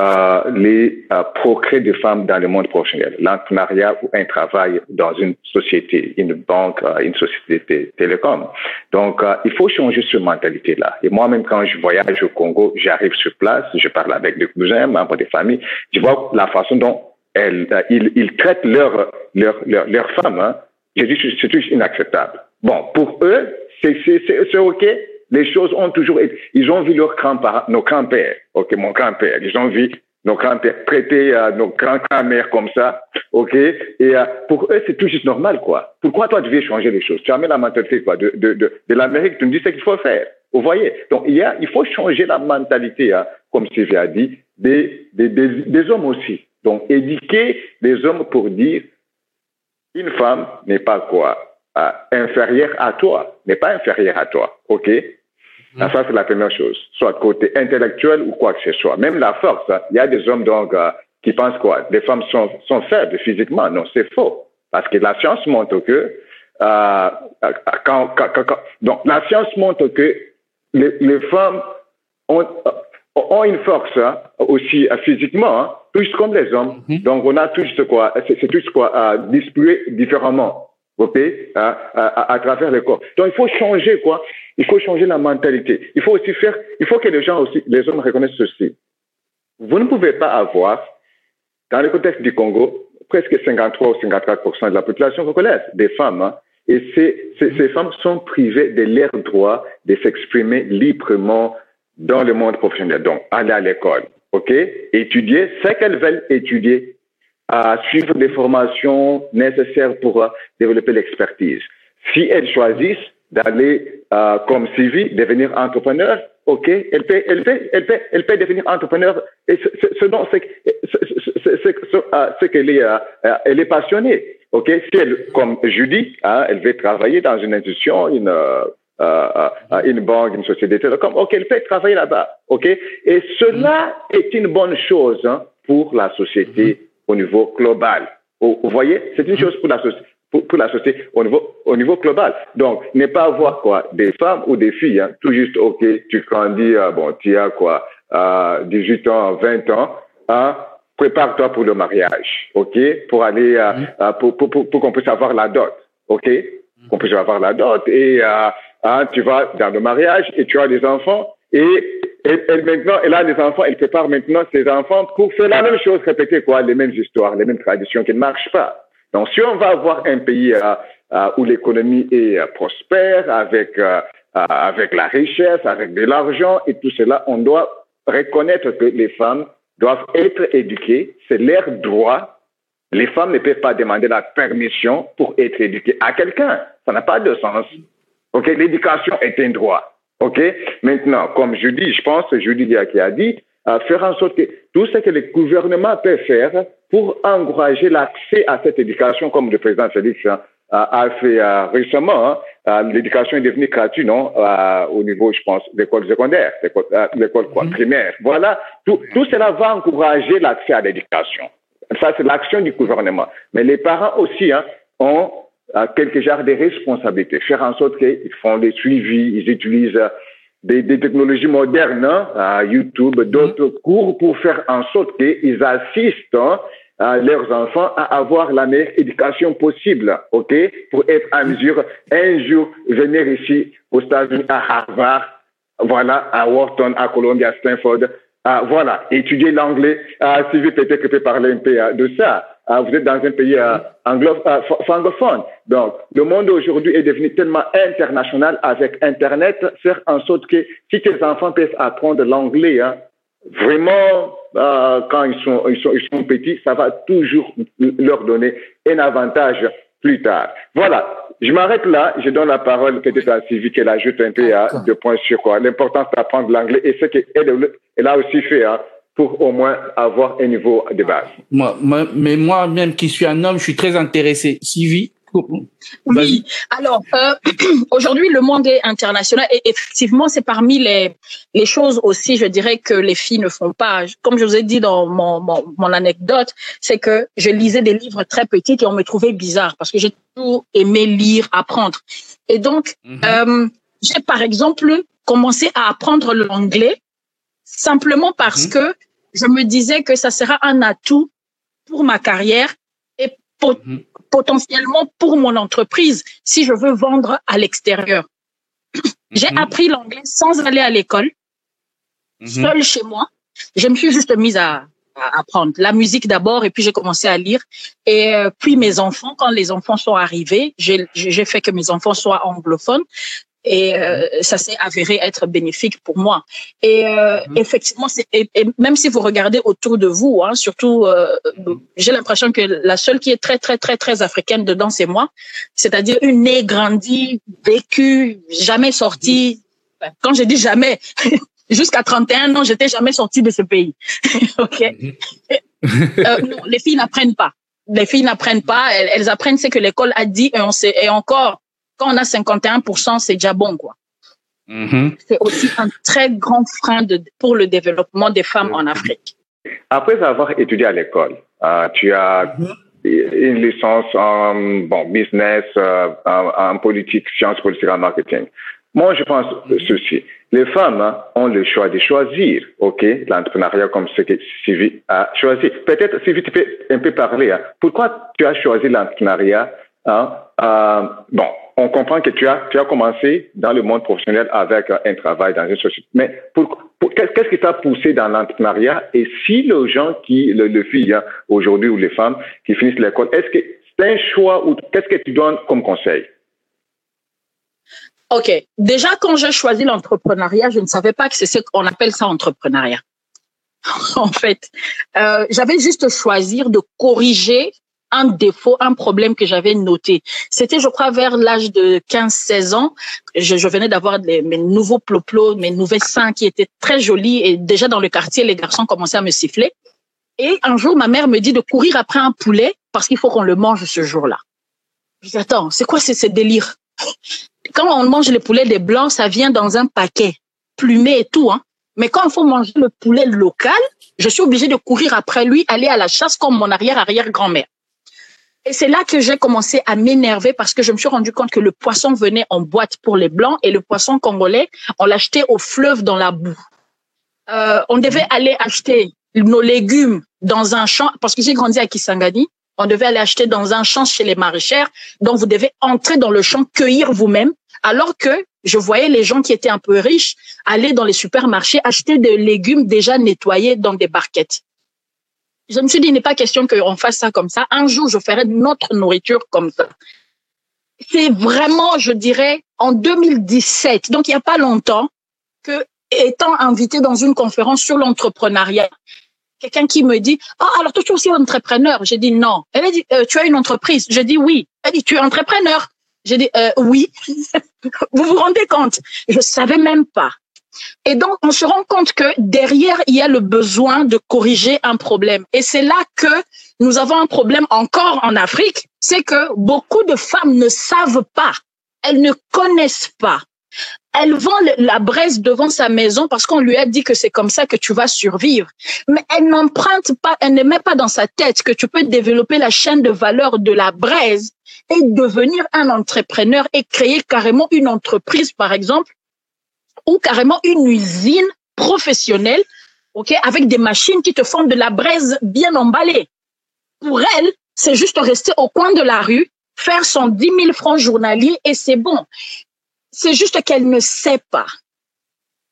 [SPEAKER 2] euh, les euh, progrès des femmes dans le monde professionnel, l'entrepreneuriat ou un travail dans une société, une banque, euh, une société télécom. Donc, euh, il faut changer cette mentalité-là. Et moi-même, quand je voyage au Congo, j'arrive sur place, je parle avec des cousins, membres des familles, je vois la façon dont elles, ils, ils, traitent leurs leur, leur, leur femmes. Hein. Je dis, c'est inacceptable. Bon, pour eux, c'est OK, les choses ont toujours été, ils ont vu leurs grands-parents, nos grands-pères, ok, mon grand-père, ils ont vu nos grands-pères traiter euh, nos grands-mères comme ça, ok, et euh, pour eux c'est tout juste normal quoi. Pourquoi toi tu veux changer les choses? Tu amènes la mentalité quoi de de de, l'Amérique, tu me dis ce qu'il faut faire. Vous voyez? Donc il y a, il faut changer la mentalité, hein, comme Sylvie a dit, des, des, des, des hommes aussi. Donc éduquer les hommes pour dire une femme n'est pas quoi euh, inférieure à toi, n'est pas inférieure à toi, ok? Ah, ça, c'est la première chose. Soit côté intellectuel ou quoi que ce soit. Même la force, hein. il y a des hommes donc euh, qui pensent quoi? Les femmes sont, sont faibles physiquement. Non, c'est faux. Parce que la science montre que euh, quand, quand, quand, donc la science montre que les, les femmes ont, ont une force hein, aussi euh, physiquement, hein, tous comme les hommes. Mm-hmm. Donc on a tous quoi, c'est tous quoi, à distribuer différemment à, à, à, travers le corps. Donc il faut changer quoi Il faut changer la mentalité. Il faut aussi faire, il faut que les gens aussi, les hommes reconnaissent ceci. Vous ne pouvez pas avoir, dans le contexte du Congo, presque 53 ou 54 de la population congolaise, des femmes, hein, et ces, ces, ces, femmes sont privées de leur droit de s'exprimer librement dans le monde professionnel. Donc, aller à l'école, ok, étudier ce qu'elles veulent étudier à suivre des formations nécessaires pour euh, développer l'expertise. Si elles choisissent d'aller euh, comme Sylvie, devenir entrepreneur, ok, elle peut, elle peut, elle peut, elle peut devenir entrepreneur. Et ce dont c'est, ce qu'elle est, euh, elle est passionnée. Ok, si elle, comme Judy, hein, elle veut travailler dans une institution, une euh, euh, une banque, une société télécom, ok, elle peut travailler là-bas. Ok, et cela est une bonne chose hein, pour la société au niveau global. Vous, voyez, c'est une chose pour la société. Pour, pour, la société au niveau, au niveau global. Donc, ne pas avoir quoi, des femmes ou des filles, hein, tout juste, ok, tu grandis, euh, bon, tu as quoi, euh, 18 ans, 20 ans, hein, prépare-toi pour le mariage, ok, pour aller, euh, euh, pour, pour, pour, pour qu'on puisse avoir la dot, ok, qu'on puisse avoir la dot et euh, hein, tu vas dans le mariage et tu as des enfants et et elle, maintenant, elle a des enfants, elle prépare maintenant ses enfants pour faire la même chose, répéter quoi, les mêmes histoires, les mêmes traditions qui ne marchent pas. Donc, si on va avoir un pays euh, euh, où l'économie est euh, prospère, avec avec la richesse, avec de l'argent et tout cela, on doit reconnaître que les femmes doivent être éduquées, c'est leur droit. Les femmes ne peuvent pas demander la permission pour être éduquées à quelqu'un. Ça n'a pas de sens. Ok, l'éducation est un droit. OK? Maintenant, comme je dis, je pense, je dis qui a dit, à faire en sorte que tout ce que le gouvernement peut faire pour encourager l'accès à cette éducation, comme le président Félix hein, a, fait euh, récemment, hein, l'éducation est devenue gratuite, non, au niveau, je pense, de l'école secondaire, l'école mm-hmm. primaire. Voilà, tout, tout cela va encourager l'accès à l'éducation. Ça, c'est l'action du gouvernement. Mais les parents aussi hein, ont quelque genre de responsabilité, faire en sorte qu'ils font des suivis, ils utilisent des, des technologies modernes, hein, YouTube, mm-hmm. d'autres cours pour faire en sorte qu'ils assistent hein, leurs enfants à avoir la meilleure éducation possible, ok, pour être en mesure un jour venir ici aux États-Unis à Harvard, voilà, à Wharton, à Columbia, à Stanford, voilà, étudier l'anglais. si vous peut-être peut parler un peu de ça. Ah, vous êtes dans un pays euh, anglo euh, francophone. Donc, le monde aujourd'hui est devenu tellement international avec Internet, faire en sorte que si tes enfants peuvent apprendre l'anglais, hein, vraiment, euh, quand ils sont, ils, sont, ils sont petits, ça va toujours leur donner un avantage plus tard. Voilà. je m'arrête là. Je donne la parole peut-être à Sylvie qu'elle ajoute un peu à deux points sur quoi l'importance d'apprendre l'anglais et ce qu'elle elle a aussi fait hein, pour au moins avoir un niveau de base.
[SPEAKER 1] Moi, mais moi-même qui suis un homme, je suis très intéressé. Sylvie
[SPEAKER 4] oui, alors euh, aujourd'hui le monde est international et effectivement c'est parmi les, les choses aussi je dirais que les filles ne font pas. Comme je vous ai dit dans mon, mon, anecdote, c'est que je lisais des livres très petits et on me trouvait bizarre parce que j'ai toujours aimé lire, apprendre. Et donc mhm. euh, j'ai par exemple commencé à apprendre l'anglais simplement parce mhm. que je me disais que ça sera un atout pour ma carrière et mhm potentiellement pour mon entreprise si je veux vendre à l'extérieur. J'ai mhm. appris l'anglais sans aller à l'école, mhm. seul chez moi. Je me suis juste mise à, apprendre la musique d'abord et puis j'ai commencé à lire. Et euh, puis mes enfants, quand les enfants sont arrivés, j'ai fait que mes enfants soient anglophones et euh, ça s'est avéré être bénéfique pour moi. Et euh, mhm. effectivement, c'est et, même si vous regardez autour de vous, hein, surtout, euh, j'ai l'impression que la seule qui est très très très très africaine dedans, c'est moi. C'est-à-dire une née grandie, vécue, jamais sortie. Quand je dis jamais, jusqu'à 31 ans, j'étais jamais sortie de ce pays. ok. Mhm. euh, non, les filles n'apprennent pas. Les filles n'apprennent pas. Elles, elles apprennent ce que l'école a dit et on sait. Et encore, quand on a 51%, c'est déjà bon, quoi. Mm-hmm. C'est aussi un très grand frein de, pour le développement des femmes en Afrique.
[SPEAKER 2] Après avoir étudié à l'école, euh, tu as mm-hmm. une licence en bon, business, euh, en, politique, sciences politiques en marketing. Moi, je pense ceci. Les femmes hein, ont le choix de choisir, OK, l'entrepreneuriat comme ce que Sylvie a choisi. Peut-être, Sylvie, tu peux un peu parler. Hein. Pourquoi tu as choisi l'entrepreneuriat hein? euh, Bon, on comprend que tu as, tu as commencé dans le monde professionnel avec un travail dans une société. Mais pour, qu'est-ce qui t'a poussé dans l'entrepreneuriat? Et si les gens qui, le, le filles hein, aujourd'hui ou les femmes qui finissent l'école, est-ce que c'est un choix ou qu'est-ce que tu donnes comme conseil?
[SPEAKER 4] Ok, déjà quand j'ai choisi l'entrepreneuriat, je ne savais pas que c'est ce qu'on appelle ça entrepreneuriat. en fait, euh, j'avais juste choisir de corriger un défaut, un problème que j'avais noté. C'était, je crois, vers l'âge de 15-16 ans. Je, je venais d'avoir mes nouveaux ploplos, mes nouvelles seins qui étaient très jolis. Et déjà dans le quartier, les garçons commençaient à me siffler. Et un jour, ma mère me dit de courir après un poulet parce qu'il faut qu'on le mange ce jour-là. Je dis, attends, c'est quoi ce délire? Quand on mange les poulets des blancs, ça vient dans un paquet, plumé et tout. Hein. Mais quand il faut manger le poulet local, je suis obligée de courir après lui, aller à la chasse comme mon arrière-arrière-grand-mère. Et c'est là que j'ai commencé à m'énerver parce que je me suis rendu compte que le poisson venait en boîte pour les blancs et le poisson congolais, on l'achetait au fleuve dans la boue. Euh, on devait aller acheter nos légumes dans un champ parce que j'ai grandi à Kisangani. On devait aller acheter dans un champ chez les maraîchères. Donc vous devez entrer dans le champ, cueillir vous-même. Alors que je voyais les gens qui étaient un peu riches aller dans les supermarchés acheter des légumes déjà nettoyés dans des barquettes je me suis dit, il n'est pas question qu'on fasse ça comme ça. Un jour, je ferai notre nourriture comme ça. C'est vraiment, je dirais, en 2017, donc il n'y a pas longtemps, que étant invité dans une conférence sur l'entrepreneuriat, quelqu'un qui me dit, oh, alors toi, tu es aussi entrepreneur? J'ai dit non. Elle a dit, euh, tu as une entreprise? J'ai dit oui. Elle dit, tu es entrepreneur? J'ai dit, euh, oui. vous vous rendez compte? Je savais même pas. Et donc, on se rend compte que derrière, il y a le besoin de corriger un problème. Et c'est là que nous avons un problème encore en Afrique, c'est que beaucoup de femmes ne savent pas, elles ne connaissent pas. Elle vend la braise devant sa maison parce qu'on lui a dit que c'est comme ça que tu vas survivre. Mais elle n'emprunte pas, elle ne met pas dans sa tête que tu peux développer la chaîne de valeur de la braise et devenir un entrepreneur et créer carrément une entreprise, par exemple, ou carrément une usine professionnelle, ok, avec des machines qui te font de la braise bien emballée. Pour elle, c'est juste rester au coin de la rue, faire son 10 000 francs journaliers et c'est bon. C'est juste qu'elle ne sait pas.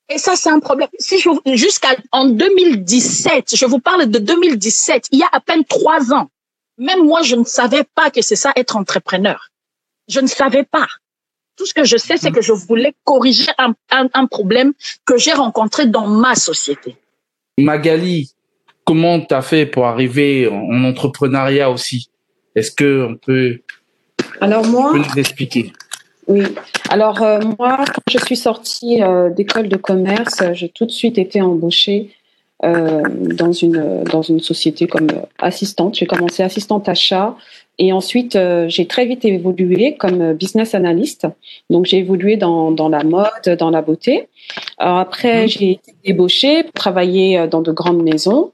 [SPEAKER 4] Et ça, c'est un problème. Si je, jusqu'à en 2017, je vous parle de 2017, il y a à peine trois ans. Même moi, je ne savais pas que c'est ça être entrepreneur. Je ne savais pas. Tout ce que je sais, c'est que je voulais corriger un, un, problème que j'ai rencontré dans ma société.
[SPEAKER 1] Magali, comment tu as fait pour arriver en entrepreneuriat aussi? Est-ce que on peut
[SPEAKER 3] Alors moi,
[SPEAKER 1] nous expliquer?
[SPEAKER 3] Oui. Alors euh, moi, quand je suis sortie euh, d'école de commerce, j'ai tout de suite été embauchée euh, dans une dans une société comme assistante. J'ai commencé assistante achat et ensuite j'ai très vite évolué comme business analyst. Donc j'ai évolué dans dans la mode, dans la beauté. Alors après mmh. j'ai été débauchée pour travailler dans de grandes maisons.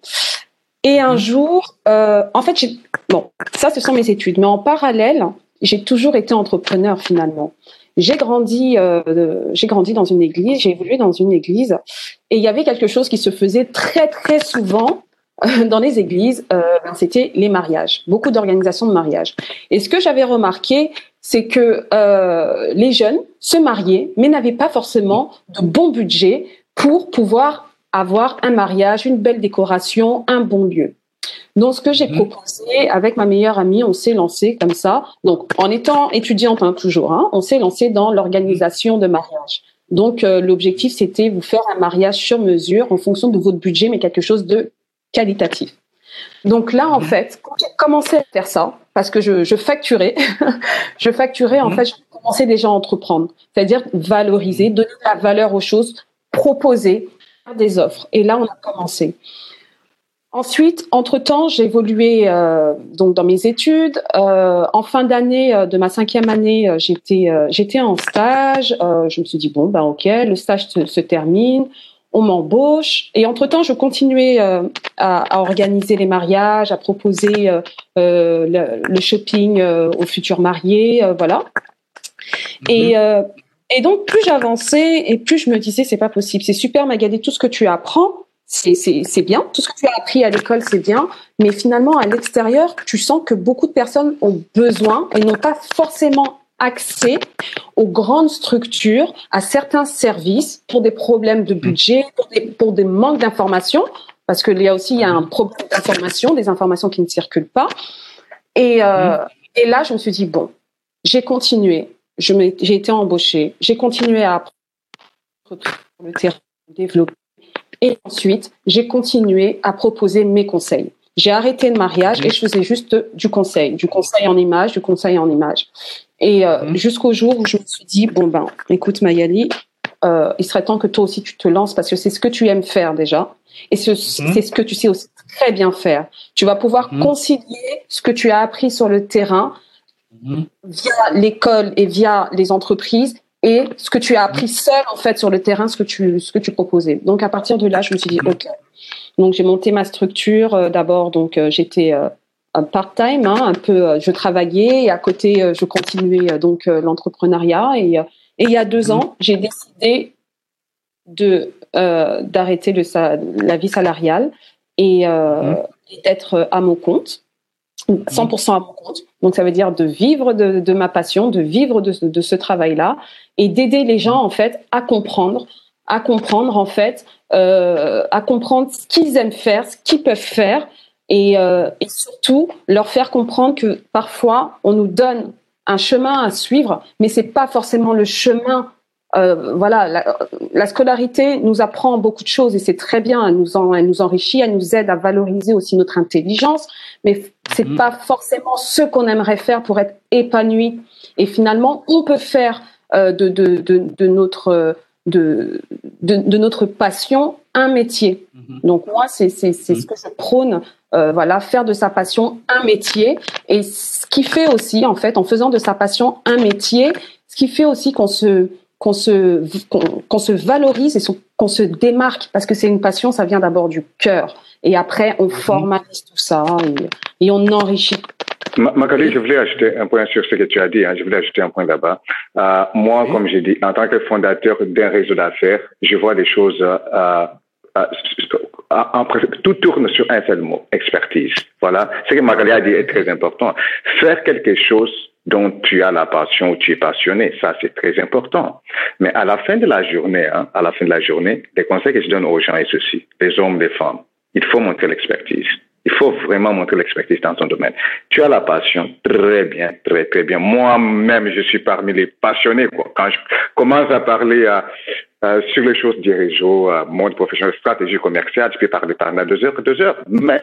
[SPEAKER 3] Et un mmh. jour, en fait, bon, ça ce sont mes études, mais en parallèle, j'ai toujours été entrepreneur finalement. J'ai grandi, euh, j'ai grandi dans une église, j'ai évolué dans une église, et il y avait quelque chose qui se faisait très très souvent euh, dans les églises, euh, c'était les mariages, beaucoup d'organisations de mariages. Et ce que j'avais remarqué, c'est que euh, les jeunes se mariaient, mais n'avaient pas forcément de bon budget pour pouvoir avoir un mariage, une belle décoration, un bon lieu. Donc, ce que j'ai mhm. proposé avec ma meilleure amie, on s'est lancé comme ça. Donc, en étant étudiante hein, toujours, hein, on s'est lancé dans l'organisation de mariage. Donc, euh, l'objectif, c'était vous faire un mariage sur mesure en fonction de votre budget, mais quelque chose de qualitatif. Donc là, en fait, quand j'ai commencé à faire ça, parce que je, je facturais, je facturais, en mhm. fait, je commençais déjà à entreprendre. C'est-à-dire valoriser, donner de la valeur aux choses, proposer des offres. Et là, on a commencé. Ensuite, entre-temps, j'ai évolué euh, donc dans mes études. Euh, en fin d'année euh, de ma cinquième année, j'étais j'étais en stage. je me suis dit bon ben ok, le stage se, se termine, on m'embauche. Et entre-temps, je continuais à, à, organiser les mariages, à proposer le, le, shopping aux futurs mariés, voilà. Et mhm. et donc plus j'avançais et plus je me disais c'est pas possible, c'est super Magali tout ce que tu apprends c'est bien. Tout ce que tu as appris à l'école, c'est bien. Mais finalement, à l'extérieur, tu sens que beaucoup de personnes ont besoin et n'ont pas forcément accès aux grandes structures, à certains services pour des problèmes de budget, pour des, pour des manques d'informations, parce qu'il y a aussi il y a un problème d'information, des informations qui ne circulent pas. Et, euh, et là, je me suis dit, bon, j'ai continué, j'ai été embauchée, j'ai continué à apprendre le terrain, développer et ensuite, j'ai continué à proposer mes conseils. J'ai arrêté le mariage et je faisais juste du conseil, du conseil en image, du conseil en image. Et euh, mhm. jusqu'au jour où je me suis dit, bon ben, écoute Mayali, euh, il serait temps que toi aussi tu te lances parce que c'est ce que tu aimes faire déjà. Et ce, mhm. c'est ce que tu sais aussi très bien faire. Tu vas pouvoir mhm. concilier ce que tu as appris sur le terrain via l'école et via les entreprises et ce que tu as appris seul en fait sur le terrain, ce que tu ce que tu proposais. Donc à partir de là, je me suis dit ok. Donc j'ai monté ma structure. Euh, d'abord, donc euh, j'étais euh, part-time, hein, un peu. je travaillais et à côté, je continuais donc l'entrepreneuriat. Et, et il y a deux ans, j'ai décidé de d'arrêter le la vie salariale et, et d'être à mon compte. 100% à mon compte. Donc ça veut dire de vivre de, de ma passion, de vivre de, de ce travail-là et d'aider les gens en fait à comprendre, à comprendre en fait, euh, à comprendre ce qu'ils aiment faire, ce qu'ils peuvent faire et, euh, et surtout leur faire comprendre que parfois on nous donne un chemin à suivre, mais c'est pas forcément le chemin euh, voilà, la, la, scolarité nous apprend beaucoup de choses et c'est très bien, elle nous, en, elle nous enrichit, elle nous aide à valoriser aussi notre intelligence, mais c'est mhm. pas forcément ce qu'on aimerait faire pour être épanoui. Et finalement, on peut faire euh, de, de, de, de, notre de, de, notre passion un métier. Mhm. Donc moi, c'est c'est ce que je prône. Euh, voilà, faire de sa passion un métier. Et ce qui fait aussi, en fait, en faisant de sa passion un métier, ce qui fait aussi qu'on se qu'on se, qu'on, se valorise et qu'on se démarque, parce que c'est une passion, ça vient d'abord du cœur. Et après, on mhm. formalise tout ça et, et on enrichit.
[SPEAKER 2] Magali, je voulais ajouter un point sur ce que tu as dit. Hein. Je voulais ajouter un point là-bas. Euh, moi, comme j'ai dit, en tant que fondateur d'un réseau d'affaires, je vois des choses. Euh, tout tourne sur un seul mot expertise. Voilà. Ce que Magali a dit est très important. Faire quelque chose dont tu as la passion ou tu es passionné. Ça, c'est très important. Mais à la fin de la journée, hein, à la fin de la journée, les conseils que je donne aux gens est ceci. Les hommes, les femmes. Il faut montrer l'expertise. Il faut vraiment montrer l'expertise dans ton domaine. Tu as la passion, très bien, très très bien. Moi-même, je suis parmi les passionnés. Quoi. Quand je commence à parler à, euh, sur les choses du réseau, euh, monde professionnel, stratégie commerciale, je peux parler pendant deux heures, deux heures. Mais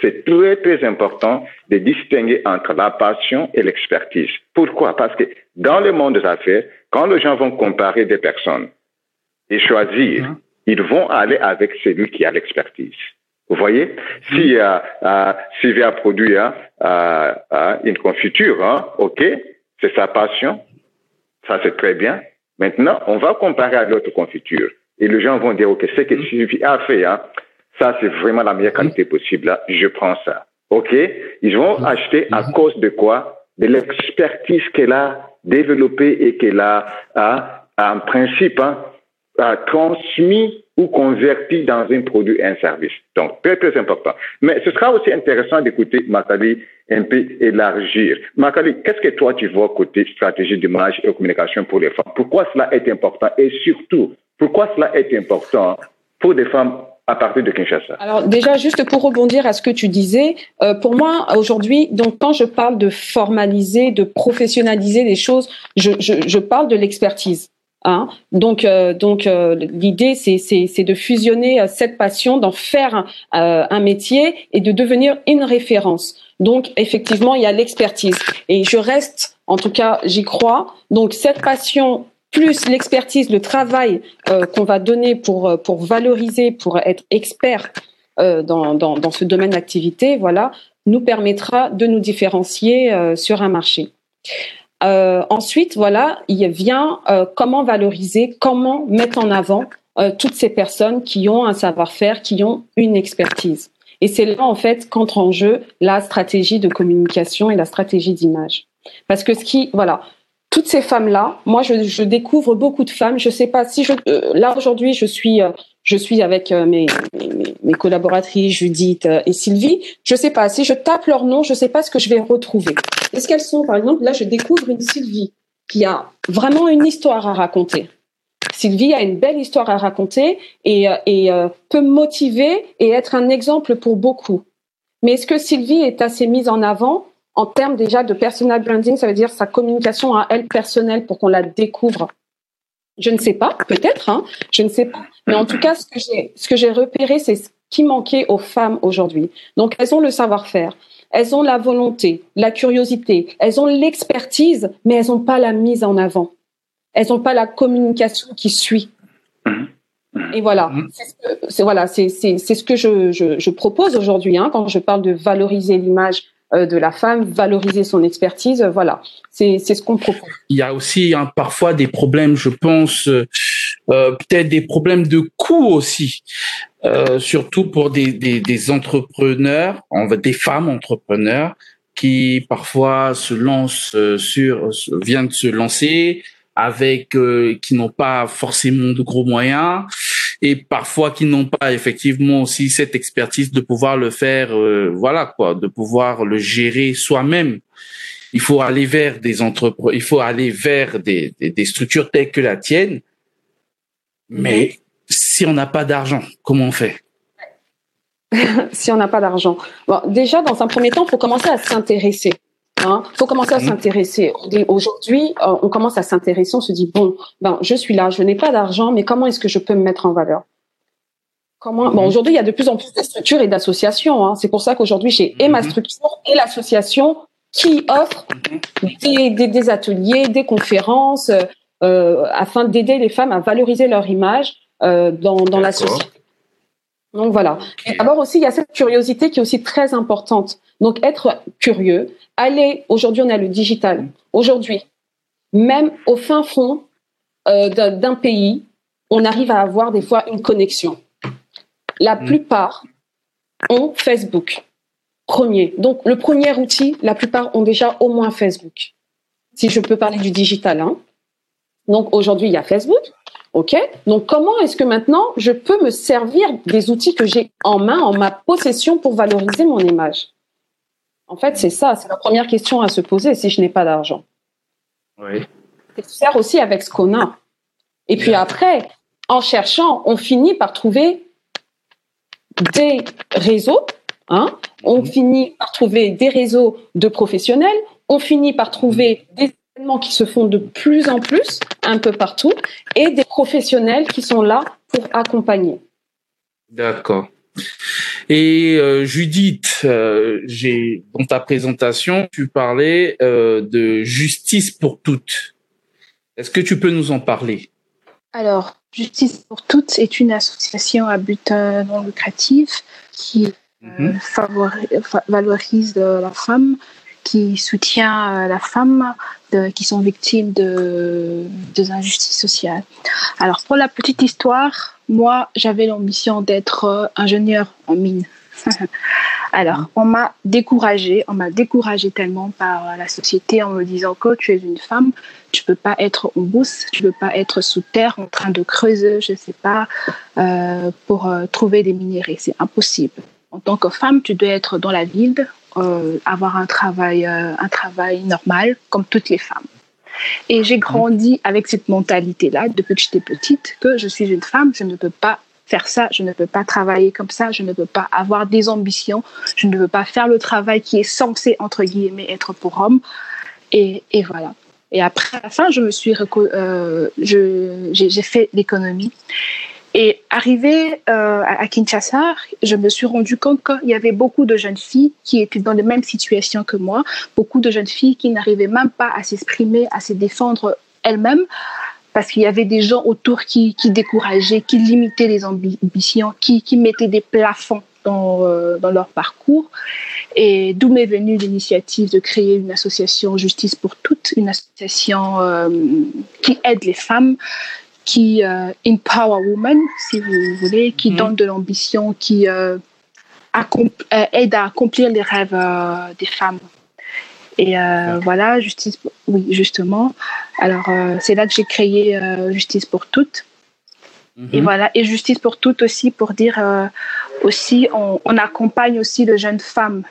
[SPEAKER 2] c'est très, très important de distinguer entre la passion et l'expertise. Pourquoi? Parce que dans le monde des affaires, quand les gens vont comparer des personnes et choisir, hein? ils vont aller avec celui qui a l'expertise. Vous voyez Si euh, euh, Sylvia produit hein, euh, une confiture, hein, ok, c'est sa passion, ça c'est très bien. Maintenant, on va comparer à l'autre confiture. Et les gens vont dire, ok, ce que mmh. Sylvia a fait, hein, ça c'est vraiment la meilleure qualité possible, je prends ça. Ok Ils vont acheter à cause de quoi? De l'expertise qu'elle a développée et qu'elle a, en principe, hein, a transmis ou converti dans un produit et un service. Donc, très, très important. Mais ce sera aussi intéressant d'écouter Makali un peu élargir. Makali, qu'est-ce que toi tu vois côté stratégie d'image et communication pour les femmes? Pourquoi cela est important? Et surtout, pourquoi cela est important pour des femmes à partir de Kinshasa?
[SPEAKER 3] Alors déjà, juste pour rebondir à ce que tu disais, euh, pour moi aujourd'hui, donc quand je parle de formaliser, de professionnaliser les choses, je, parle de l'expertise. Hein donc, euh, donc euh, l'idée, c'est de fusionner euh, cette passion, d'en faire un métier et de devenir une référence. Donc, effectivement, il y a l'expertise. Et je reste, en tout cas, j'y crois. Donc, cette passion plus l'expertise, le travail qu'on va donner pour pour valoriser, pour être expert dans, dans, dans ce domaine d'activité, voilà, nous permettra de nous différencier sur un marché. Euh, ensuite, voilà, il vient euh, comment valoriser, comment mettre en avant euh, toutes ces personnes qui ont un savoir-faire, qui ont une expertise. Et c'est là, en fait, qu'entre en jeu la stratégie de communication et la stratégie d'image. Parce que ce qui, voilà, toutes ces femmes-là, moi, je, je, découvre beaucoup de femmes. Je sais pas si je, euh, là aujourd'hui, je suis, euh, je suis avec mes, mes, collaboratrices Judith et Sylvie. Je sais pas si je tape leur nom, je sais pas ce que je vais retrouver. Est-ce qu'elles sont, par exemple, là, je découvre une Sylvie qui a vraiment une histoire à raconter. Sylvie a une belle histoire à raconter et, euh, et euh, peut motiver et être un exemple pour beaucoup. Mais est-ce que Sylvie est assez mise en avant en termes déjà de personal branding, ça veut dire sa communication à elle personnelle pour qu'on la découvre Je ne sais pas, peut-être, hein, je ne sais pas. Mais en tout cas, ce que j'ai, ce que j'ai repéré, c'est ce qui manquait aux femmes aujourd'hui. Donc, elles ont le savoir-faire, elles ont la volonté, la curiosité, elles ont l'expertise, mais elles n'ont pas la mise en avant. Elles n'ont pas la communication qui suit. Et voilà, c'est voilà, c'est ce que je, je, je propose aujourd'hui hein, quand je parle de valoriser l'image de la femme, valoriser son expertise, voilà, c'est ce qu'on propose.
[SPEAKER 1] Il y a aussi hein, parfois des problèmes, je pense, euh, euh peut-être des problèmes de coût aussi. Euh, surtout pour des, des, des entrepreneurs, des femmes entrepreneurs qui parfois se lancent euh, sur, viennent de se lancer avec, euh, qui n'ont pas forcément de gros moyens et parfois qui n'ont pas effectivement aussi cette expertise de pouvoir le faire, voilà quoi, de pouvoir le gérer soi-même. Il faut aller vers des entrepreneurs, il faut aller vers des, des, des structures telles que la tienne, mais si on n'a pas d'argent, comment on fait?
[SPEAKER 3] Si on n'a pas d'argent. Bon, déjà, dans un premier temps, il faut commencer à s'intéresser. Il hein. faut commencer à s'intéresser. Aujourd'hui, euh, on commence à s'intéresser. On se dit bon, ben, je suis là, je n'ai pas d'argent, mais comment est-ce que je peux me mettre en valeur? Comment? Bon, aujourd'hui, il y a de plus en plus de structures et d'associations. Hein. C'est pour ça qu'aujourd'hui, j'ai et ma mmh. structure et l'association qui offre des, des, ateliers, des conférences, euh, afin d'aider les femmes à valoriser leur image euh, dans, dans la société. Donc voilà. Et d'abord aussi, il y a cette curiosité qui est aussi très importante. Donc être curieux, aller. Aujourd'hui, on a le digital. Aujourd'hui, même au fin fond euh, d'un pays, on arrive à avoir des fois une connexion. La mm. plupart ont Facebook. Premier. Donc le premier outil, la plupart ont déjà au moins Facebook. Si je peux parler du digital. Hein. Donc aujourd'hui, il y a Facebook. OK Donc comment est-ce que maintenant je peux me servir des outils que j'ai en main, en ma possession pour valoriser mon image? En fait, c'est ça, c'est la première question à se poser si je n'ai pas d'argent.
[SPEAKER 1] Oui.
[SPEAKER 3] C'est faire aussi avec ce qu'on a. Et puis après, en cherchant, on finit par trouver des réseaux, hein on mhm. finit par trouver des réseaux de professionnels, on finit par trouver des qui se font de plus en plus un peu partout et des professionnels qui sont là pour accompagner.
[SPEAKER 1] D'accord. Et euh, Judith, euh, j'ai dans ta présentation, tu parlais euh, de justice pour toutes. Est-ce que tu peux nous en parler?
[SPEAKER 5] Alors, Justice pour toutes est une association à but non lucratif qui mhm. valorise la femme, qui soutient la femme qui sont victimes de, de injustices sociales. Alors, pour la petite histoire, moi, j'avais l'ambition d'être ingénieur en mine. Alors, on m'a découragée, on m'a découragée tellement par la société en me disant que tu es une femme, tu peux pas être en bourse, tu peux pas être sous terre en train de creuser, je sais pas, euh, pour euh, trouver des minéraux, c'est impossible. En tant que femme, tu dois être dans la ville, euh, avoir un travail, un travail normal comme toutes les femmes. Et j'ai grandi avec cette mentalité-là depuis que j'étais petite, que je suis une femme, je ne peux pas faire ça, je ne peux pas travailler comme ça, je ne peux pas avoir des ambitions, je ne peux pas faire le travail qui est censé, entre guillemets, être pour homme. Et, et voilà. Et après, à la fin, je me suis, euh, j'ai fait l'économie. Et arrivé euh, à Kinshasa, je me suis rendu compte qu'il y avait beaucoup de jeunes filles qui étaient dans la même situation que moi, beaucoup de jeunes filles qui n'arrivaient même pas à s'exprimer, à se défendre elles-mêmes, parce qu'il y avait des gens autour qui, qui, décourageaient, qui limitaient les ambitions, qui, mettaient des plafonds dans, euh, dans leur parcours. Et d'où m'est venue l'initiative de créer une association Justice pour toutes, une association euh, qui aide les femmes, qui euh, empower women, si vous voulez, qui mhm. donne de l'ambition, qui aide à accomplir les rêves des femmes. Et euh, voilà, justice, oui, justement. Alors, euh, c'est là que j'ai créé euh, Justice pour toutes. Et mhm. voilà, et Justice pour toutes aussi pour dire aussi, on, on, accompagne aussi les jeunes femmes,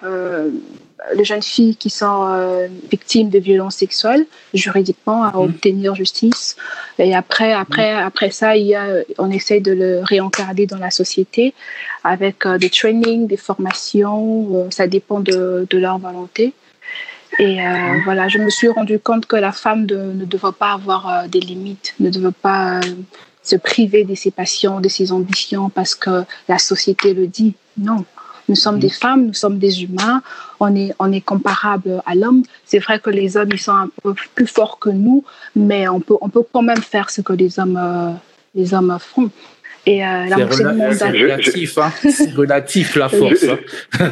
[SPEAKER 5] les jeunes filles qui sont victimes de violences sexuelles juridiquement à mhm. obtenir justice. Et après, après, mhm. après ça, il y a, on essaye de le réincarner dans la société avec des trainings, des formations. ça dépend de, de leur volonté. Et euh, voilà, je me suis rendu compte que la femme ne devait pas avoir euh, des limites, ne devait pas euh, se priver de ses passions, de ses ambitions parce que la société le dit. Non, nous sommes des femmes, nous sommes des humains, on est, on est comparable à l'homme. C'est vrai que les hommes, ils sont un peu plus forts que nous, mais on peut, on peut quand même faire ce que les hommes, les hommes font.
[SPEAKER 1] Et euh, c'est relatif, hein. relatif la force. Hein.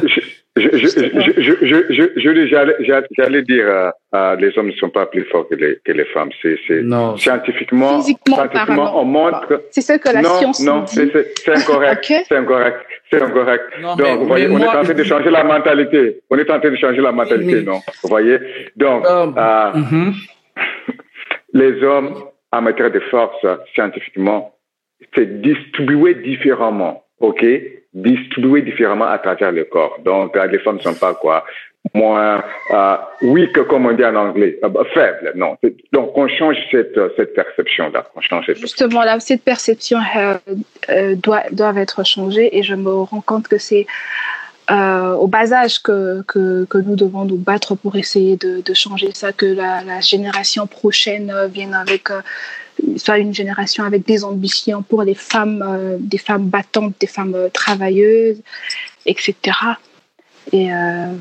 [SPEAKER 2] Je, je, je, je, j'allais dire, euh, euh, les hommes ne sont pas plus forts que les, que les femmes. C'est, c'est scientifiquement, scientifiquement, on montre.
[SPEAKER 5] C'est ce que la
[SPEAKER 2] non,
[SPEAKER 5] science
[SPEAKER 2] non,
[SPEAKER 5] dit.
[SPEAKER 2] c'est, c'est incorrect, c'est incorrect, c'est incorrect. Donc, vous voyez, on est en train de changer la mentalité. On est en train de changer la mentalité, non? Vous voyez? Donc, euh, mm-hmm. les hommes en matière de force, scientifiquement, c'est distribué différemment, ok? Distribués différemment à travers le corps. Donc, euh, les femmes ne sont pas quoi? Moins euh, weak, comme on dit en anglais, euh, faible, non. Donc, on change cette, cette perception-là. On change
[SPEAKER 5] Justement, là, cette perception euh, doit, doit être changée et je me rends compte que c'est euh, au bas âge que, que, que, nous devons nous battre pour essayer de, changer ça, que la génération prochaine vienne avec soit une génération avec des ambitions pour les femmes, euh, des femmes battantes, des femmes euh, travailleuses, etc.
[SPEAKER 1] Et euh,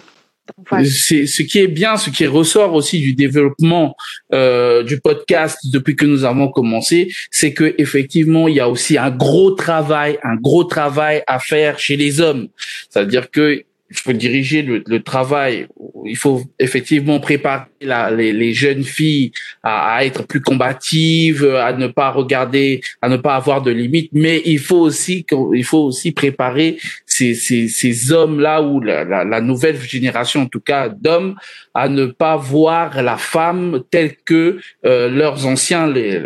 [SPEAKER 1] c'est ce qui est bien, ce qui ressort aussi du développement euh, du podcast depuis que nous avons commencé, c'est que effectivement il y a aussi un gros travail, un gros travail à faire chez les hommes. C'est-à-dire que il faut diriger le, le, travail. Il faut effectivement préparer la, les, les, jeunes filles à, à, être plus combatives, à ne pas regarder, à ne pas avoir de limites. Mais il faut aussi, il faut aussi préparer ces, ces, ces hommes-là ou la, la, la, nouvelle génération, en tout cas d'hommes, à ne pas voir la femme telle que euh, leurs anciens les,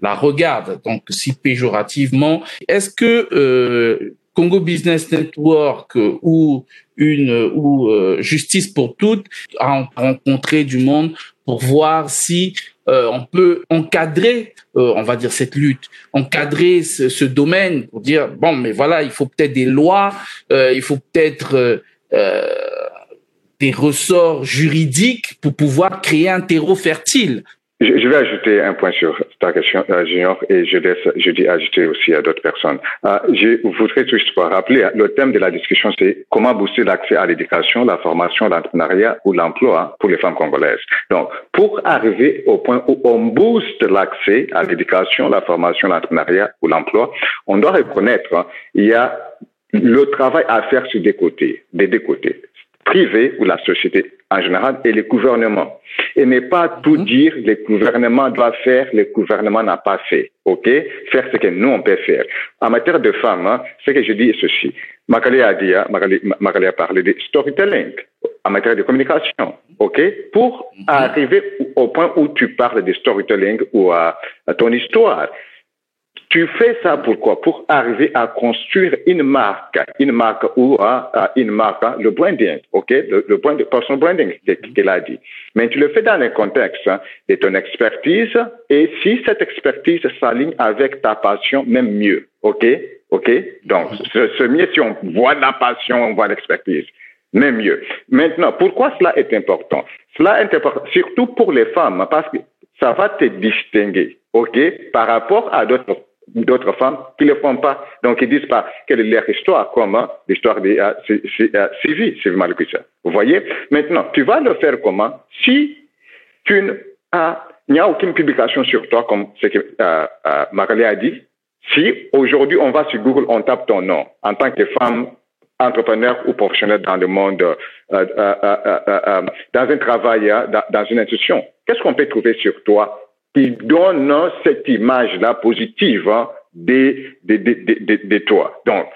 [SPEAKER 1] la regardent, donc si péjorativement. Est-ce que euh, Congo Business Network ou une ou euh, Justice pour toutes a rencontré du monde pour voir si euh, on peut encadrer, euh, on va dire cette lutte, encadrer ce, ce, domaine pour dire bon, mais voilà, il faut peut-être des lois, il faut peut-être des ressorts juridiques pour pouvoir créer un terreau fertile
[SPEAKER 2] je, vais ajouter un point sur ta question, euh, Junior, et je laisse, je dis ajouter aussi à d'autres personnes. Euh, je voudrais juste rappeler, le thème de la discussion, c'est comment booster l'accès à l'éducation, la formation, l'entrepreneuriat ou l'emploi pour les femmes congolaises. Donc, pour arriver au point où on booste l'accès à l'éducation, la formation, l'entrepreneuriat ou l'emploi, on doit reconnaître, hein, il y a le travail à faire sur des côtés, des deux côtés privé ou la société en général et le gouvernement. Et ne pas tout mhm. dire, le gouvernement doit faire, le gouvernement n'a pas fait. OK? Faire ce que nous, on peut faire. En matière de femmes, hein, ce que je dis est ceci. Magali a dit, hein, Magali, a parlé de storytelling en matière de communication. OK? Pour mhm. arriver au point où tu parles de storytelling ou à ton histoire, tu fais ça pourquoi? Pour arriver à construire une marque, une marque ou une marque, le branding, ok, le, le brand, personal branding qu'elle a dit. Mais tu le fais dans le contexte hein, de ton expertise. Et si cette expertise s'aligne avec ta passion, même mieux, ok, ok? Donc c'est mieux si on voit la passion, on voit l'expertise même mieux. Maintenant, pourquoi cela est important? Cela est important surtout pour les femmes parce que ça va te distinguer, ok, par rapport à d'autres d'autres femmes qui ne le font pas. Donc, ils disent pas quelle est leur histoire, comment l'histoire de euh, euh, Sylvie, Sylvie Malukisa. Vous voyez? Maintenant, tu vas le faire comment Si tu n'as, il n'y a aucune publication sur toi, comme ce que euh, euh a dit. Si aujourd'hui on va sur Google, on tape ton nom en tant que femme entrepreneur ou professionnel dans le monde, euh, dans un travail, dans une institution, qu'est-ce qu'on peut trouver sur toi qui donne cette image-là positive hein, de, de, de, de, toi. Donc,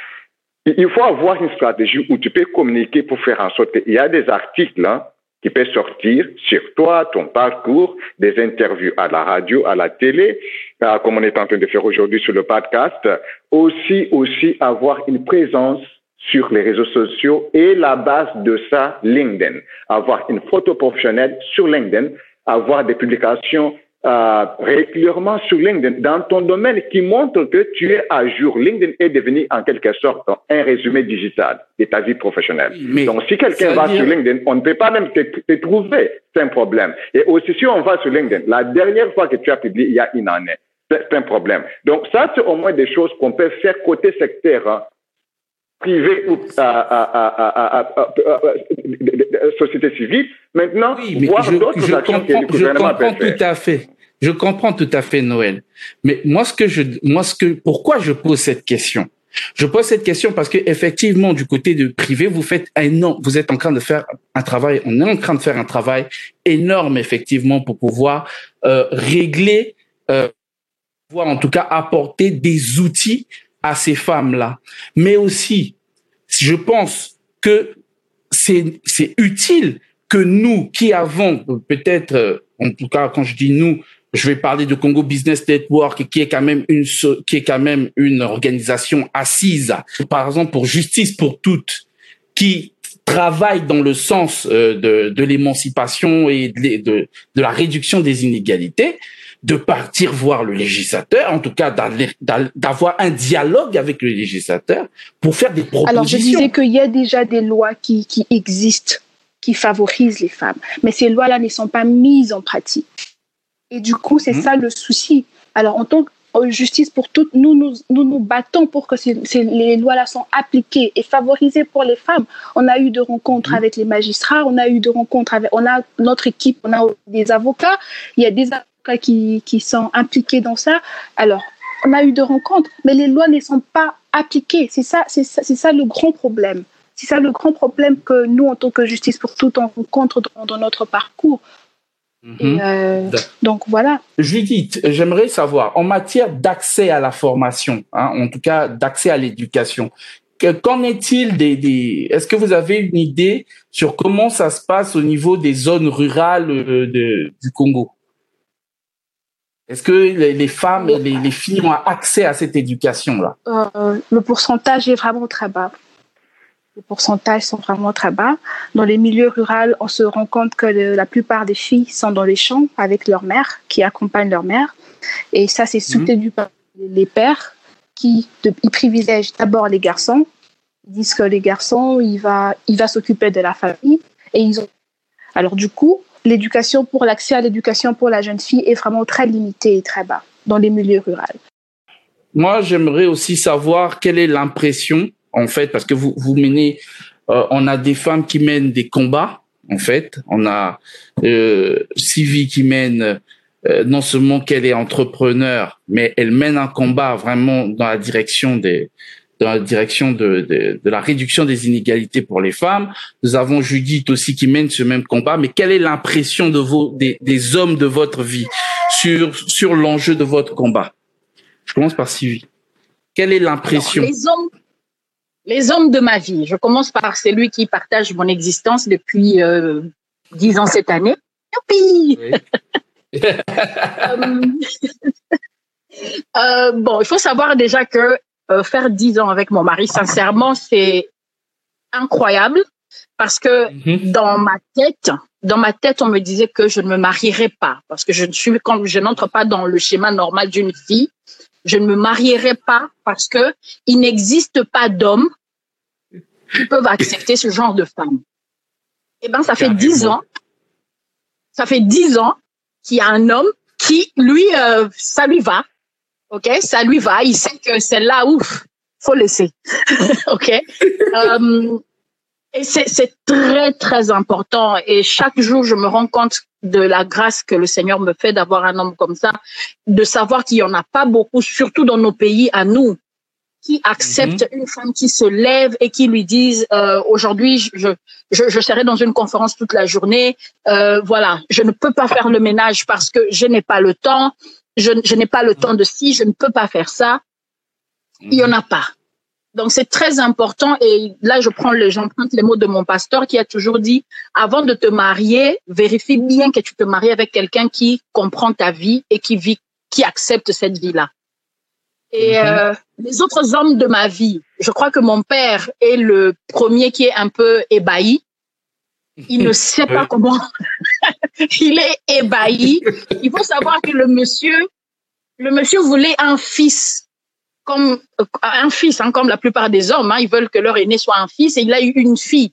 [SPEAKER 2] il faut avoir une stratégie où tu peux communiquer pour faire en sorte qu'il y a des articles hein, qui peuvent sortir sur toi, ton parcours, des interviews à la radio, à la télé, euh, comme on est en train de faire aujourd'hui sur le podcast. Aussi, aussi avoir une présence sur les réseaux sociaux et la base de ça, LinkedIn. Avoir une photo professionnelle sur LinkedIn, avoir des publications euh, régulièrement sur LinkedIn dans ton domaine qui montre que tu es à jour. LinkedIn est devenu en quelque sorte un résumé digital de ta vie professionnelle. Donc si quelqu'un va sur LinkedIn, on ne peut pas même te, te trouver. C'est un problème. Et aussi si on va sur LinkedIn, la dernière fois que tu as publié, il y a une année. C'est un problème. Donc ça, c'est au moins des choses qu'on peut faire côté secteur. Hein, privé ou à, société civile. Maintenant,
[SPEAKER 1] oui, voir d'autres actions que le gouvernement Je comprends tout à fait. Je comprends tout à fait Noël. Mais moi, ce que je, moi, ce que, pourquoi je pose cette question? Je pose cette question parce que effectivement, du côté de privé, vous faites énorme, vous êtes en train de faire un travail, on est en train de faire un travail énorme effectivement pour pouvoir euh, régler, euh, pouvoir en tout cas apporter des outils à ces femmes-là. Mais aussi, je pense que c'est c'est utile que nous qui avons peut-être, euh, en tout cas quand je dis nous, je vais parler de Congo Business Network, qui est quand même une qui est quand même une organisation assise, par exemple pour justice pour toutes, qui travaille dans le sens euh, de, de l'émancipation et de, de, de, la réduction des inégalités, de partir voir le législateur, en tout cas d'avoir un dialogue avec le législateur pour faire des propositions.
[SPEAKER 5] Alors je disais qu'il y a déjà des lois qui, qui existent, qui favorisent les femmes, mais ces lois-là ne sont pas mises en pratique. Et du coup, c'est mmh. ça le souci. Alors, en tant que justice pour toutes, nous nous, nous, nous battons pour que ces, ces, les lois-là soient appliquées et favorisées pour les femmes. On a eu de rencontres mmh. avec les magistrats, on a eu de rencontres avec, on a notre équipe, on a des avocats, il y a des avocats qui, qui sont impliqués dans ça. Alors, on a eu de rencontres, mais les lois ne sont pas appliquées. C'est ça, c'est ça, ça le grand problème. C'est ça le grand problème que nous, en tant que justice pour toutes, on rencontre dans, dans notre parcours.
[SPEAKER 1] Mhm. Euh,
[SPEAKER 5] donc voilà.
[SPEAKER 1] Judith, j'aimerais savoir, en matière d'accès à la formation, hein, en tout cas d'accès à l'éducation, qu'en est-il des, des Est-ce que vous avez une idée sur comment ça se passe au niveau des zones rurales euh, de, du Congo? Est-ce que les, les femmes, les, les, filles ont accès à cette éducation-là?
[SPEAKER 5] Euh, Le pourcentage est vraiment très bas les pourcentages sont vraiment très bas. Dans les milieux ruraux, on se rend compte que le, la plupart des filles sont dans les champs avec leur mère, qui accompagnent leur mère. Et ça, c'est soutenu mmh. par les pères qui de, ils privilègent d'abord les garçons. Ils disent que les garçons, il va, il va s'occuper de la famille. Et ils ont... Alors du coup, l'éducation pour l'accès à l'éducation pour la jeune fille est vraiment très limité et très bas dans les milieux ruraux.
[SPEAKER 1] Moi, j'aimerais aussi savoir quelle est l'impression, en fait, parce que vous, vous menez, euh, on a des femmes qui mènent des combats, en fait. On a euh, Sylvie qui mène euh, non seulement qu'elle est entrepreneur, mais elle mène un combat vraiment dans la direction des dans la direction de, de, de, la réduction des inégalités pour les femmes. Nous avons Judith aussi qui mène ce même combat. Mais quelle est l'impression de vos des, des hommes de votre vie sur sur l'enjeu de votre combat? Je commence par Sylvie. Quelle est l'impression?
[SPEAKER 4] Les hommes, les hommes de ma vie. Je commence par celui qui partage mon existence depuis euh, dix ans cette année. Youpi oui. euh, bon, il faut savoir déjà que euh, faire dix ans avec mon mari, sincèrement, c'est incroyable parce que mm-hmm. dans ma tête, dans ma tête, on me disait que je ne me marierais pas parce que je ne suis, quand je n'entre pas dans le schéma normal d'une fille, je ne me marierai pas parce que il n'existe pas d'hommes qui peuvent accepter ce genre de femme. Eh ben, ça fait dix ans, ça fait dix ans qu'il y a un homme qui, lui, euh, ça lui va. OK? Ça lui va. Il sait que c'est là, ouf, faut laisser. OK? um, et c'est très, très important. Et chaque jour, je me rends compte de la grâce que le Seigneur me fait d'avoir un homme comme ça, de savoir qu'il n'y en a pas beaucoup, surtout dans nos pays à nous, qui acceptent mm -hmm. une femme qui se lève et qui lui disent euh, aujourd'hui je, je, je serai dans une conférence toute la journée. Euh, voilà. Je ne peux pas faire le ménage parce que je n'ai pas le temps. Je, je n'ai pas le temps de ci. Je ne peux pas faire ça. Il y en a pas donc c'est très important et là je prends le j'emprunte les mots de mon pasteur qui a toujours dit avant de te marier vérifie bien que tu te maries avec quelqu'un qui comprend ta vie et qui vit qui accepte cette vie là et euh, les autres hommes de ma vie, je crois que mon père est le premier qui est un peu ébahi. Il ne sait pas comment. il est ébahi. Il faut savoir que le monsieur, le monsieur voulait un fils, comme un fils, hein, comme la plupart des hommes. Hein, ils veulent que leur aîné soit un fils, et il a eu une fille.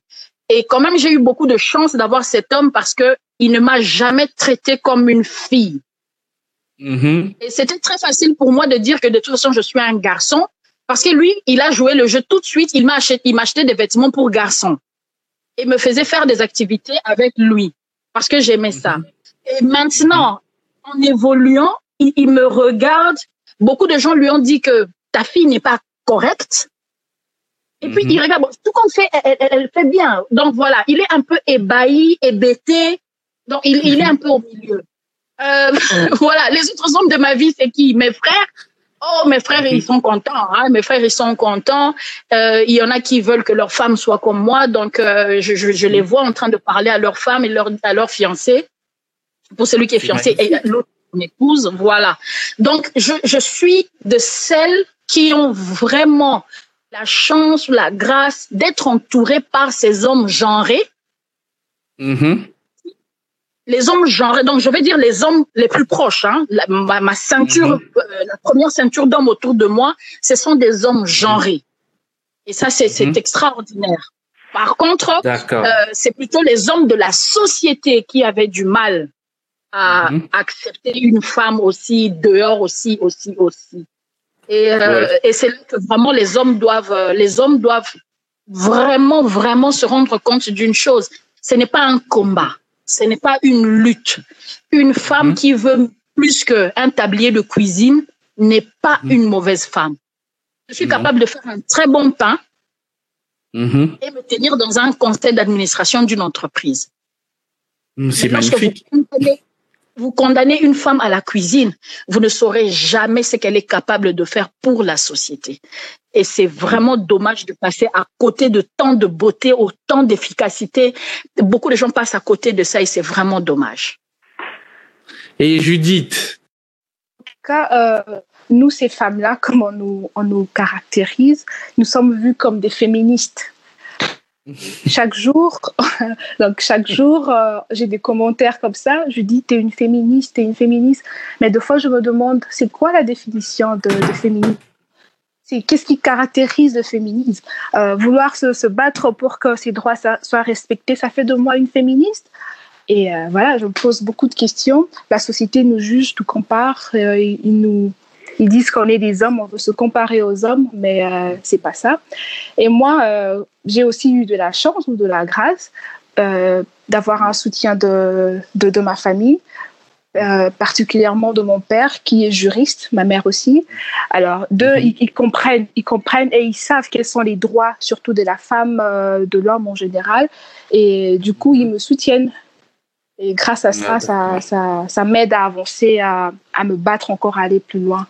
[SPEAKER 4] Et quand même, j'ai eu beaucoup de chance d'avoir cet homme parce que il ne m'a jamais traité comme une fille. Mm -hmm. Et c'était très facile pour moi de dire que de toute façon, je suis un garçon parce que lui, il a joué le jeu tout de suite. Il m'a acheté, il m'achetait des vêtements pour garçons et me faisait faire des activités avec lui parce que j'aimais ça. Mm -hmm. Et maintenant, en évoluant, il, il, me regarde. Beaucoup de gens lui ont dit que ta fille n'est pas correcte. Et puis, mm -hmm. il regarde, bon, tout qu'on fait, elle, elle, elle, fait bien. Donc voilà, il est un peu ébahi, hébété. Donc, il, il est un peu au milieu. Euh, voilà, les autres hommes de ma vie, c'est qui? Mes frères? Oh, mes frères, ils sont contents. Hein? Mes frères, ils sont contents. Euh, il y en a qui veulent que leur femme soit comme moi. Donc, euh, je, je, je, les vois en train de parler à leur femme et leur, à leur fiancé. Pour celui qui est, fiancé et l'autre, son épouse. Voilà. Donc, je, je suis de celles qui ont vraiment la chance ou la grâce d'être entourées par ces hommes genrés.
[SPEAKER 1] Mm -hmm
[SPEAKER 4] les hommes genrés, donc je vais dire les hommes les plus proches, hein, la, ma, ma, ceinture, mm -hmm. euh, la première ceinture d'hommes autour de moi, ce sont des hommes genrés. Et ça, c'est mm -hmm. extraordinaire. Par contre, euh, c'est plutôt les hommes de la société qui avaient du mal à accepter une femme aussi dehors aussi, aussi, aussi. Et, euh, ouais. et c'est là que vraiment les hommes doivent, les hommes doivent vraiment, vraiment se rendre compte d'une chose. Ce n'est pas un combat ce n'est pas une lutte. Une femme mmh. qui veut plus qu'un tablier de cuisine n'est pas mmh. une mauvaise femme. Je suis capable de faire un très bon pain et me tenir dans un conseil d'administration d'une entreprise.
[SPEAKER 1] C'est magnifique.
[SPEAKER 4] Vous vous condamnez une femme à la cuisine, vous ne saurez jamais ce qu'elle est capable de faire pour la société. Et c'est vraiment dommage de passer à côté de tant de beauté, autant d'efficacité. Beaucoup de gens passent à côté de ça et c'est vraiment dommage.
[SPEAKER 1] Et Judith?
[SPEAKER 5] En tout cas, euh, nous, ces femmes-là, comme on nous, on nous caractérise, nous sommes vus comme des féministes. Chaque jour, donc chaque jour, euh, j'ai des commentaires comme ça. Je dis, t'es une féministe, t'es une féministe. Mais deux fois, je me demande, c'est quoi la définition de, de féminisme? Qu'est-ce qui caractérise le féminisme? Euh, Vouloir se, battre pour que ses droits soient respectés, ça fait de moi une féministe? Et voilà, je me pose beaucoup de questions. La société nous juge, nous compare, ils nous ils disent qu'on est des hommes, on veut se comparer aux hommes, mais euh, c'est pas ça. Et moi, euh, j'ai aussi eu de la chance ou de la grâce euh, d'avoir un soutien de, de, de ma famille, euh, particulièrement de mon père qui est juriste, ma mère aussi. Alors, deux, mhm. ils, comprennent, ils comprennent et ils savent quels sont les droits, surtout de la femme, euh, de l'homme en général. Et du coup, ils me soutiennent. Et grâce à ça, ça, ça, ça m'aide à avancer, à, à me battre encore, à aller plus loin.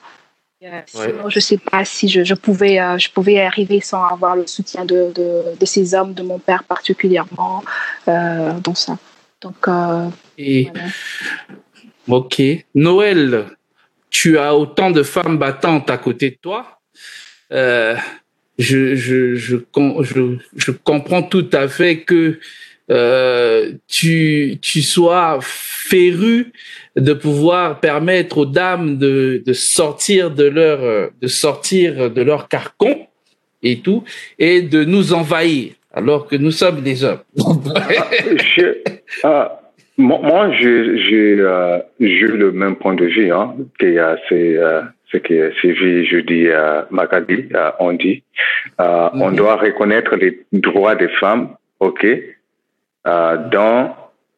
[SPEAKER 5] Je ne sais pas si je, je pouvais, euh, je pouvais arriver sans avoir le soutien de, de, de ces hommes, de mon père particulièrement, euh, dans ça. Donc, euh,
[SPEAKER 1] Et... Ok. Noël, tu as autant de femmes battantes à côté de toi. Euh, je, je, je, je, je comprends tout à fait que euh, tu, tu sois féru de pouvoir permettre aux dames de, de sortir de leur de sortir de leur carcon et tout et de nous envahir alors que nous sommes des hommes.
[SPEAKER 2] je, ah, moi, j'ai euh, le même point de vue hein, que euh, c'est euh, ce que Sylvie, je dis, euh, euh, on dit. Euh, mm -hmm. On doit reconnaître les droits des femmes, ok, euh, dans,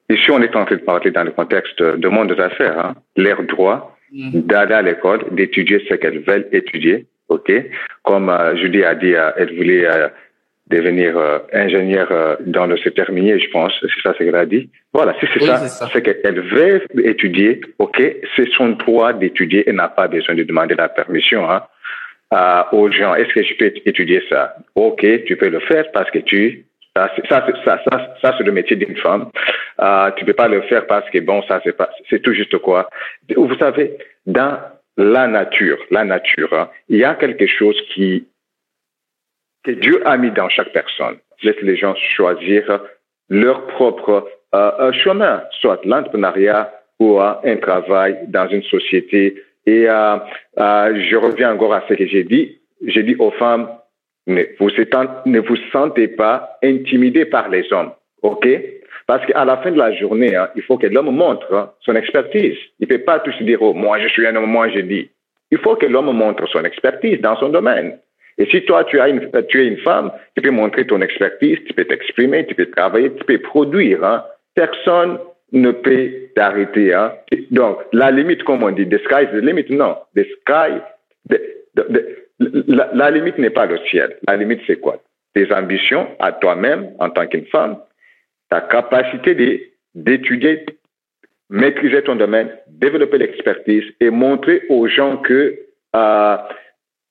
[SPEAKER 2] ici, on est en train de parler dans le contexte de monde des affaires, hein, leur droit mmh. d'aller à l'école, d'étudier ce qu'elles veulent étudier, ok? Comme euh, Julie a dit, euh, elle voulait euh, devenir euh, ingénieure euh, dans le secteur minier, je pense, c'est ça ce qu'elle a dit? Voilà, si c'est oui, ça, c'est qu'elle veut étudier, ok, c'est son droit d'étudier et n'a pas besoin de demander la permission, hein, euh, aux gens. Est-ce que je peux étudier ça? Ok, tu peux le faire parce que tu ça, ça, ça, ça, c'est le métier d'une femme. Euh, tu peux pas le faire parce que bon, ça c'est pas, c'est tout juste quoi. Vous savez, dans la nature, la nature, hein, il y a quelque chose qui que Dieu a mis dans chaque personne. Laisse les gens choisir leur propre euh, chemin, soit l'entrepreneuriat ou euh, un travail dans une société. Et euh, je reviens encore à ce que j'ai dit. J'ai dit aux femmes, ne vous, sentez pas intimidé par les hommes, ok? Parce qu'à la fin de la journée, hein, il faut que l'homme montre hein, son expertise. Il ne peut pas tout se dire, oh, moi je suis un homme, moi je dis. Il faut que l'homme montre son expertise dans son domaine. Et si toi, tu, es une femme, tu peux montrer ton expertise, tu peux t'exprimer, tu peux travailler, tu peux produire. Hein. Personne ne peut t'arrêter. Donc, la limite, comme on dit, the sky is the limit. Non, the sky, the, the, la, limite n'est pas le ciel. La limite, c'est quoi? Tes ambitions à toi-même, en tant qu'une femme, ta capacité d'étudier, maîtriser ton domaine, développer l'expertise et montrer aux gens que euh,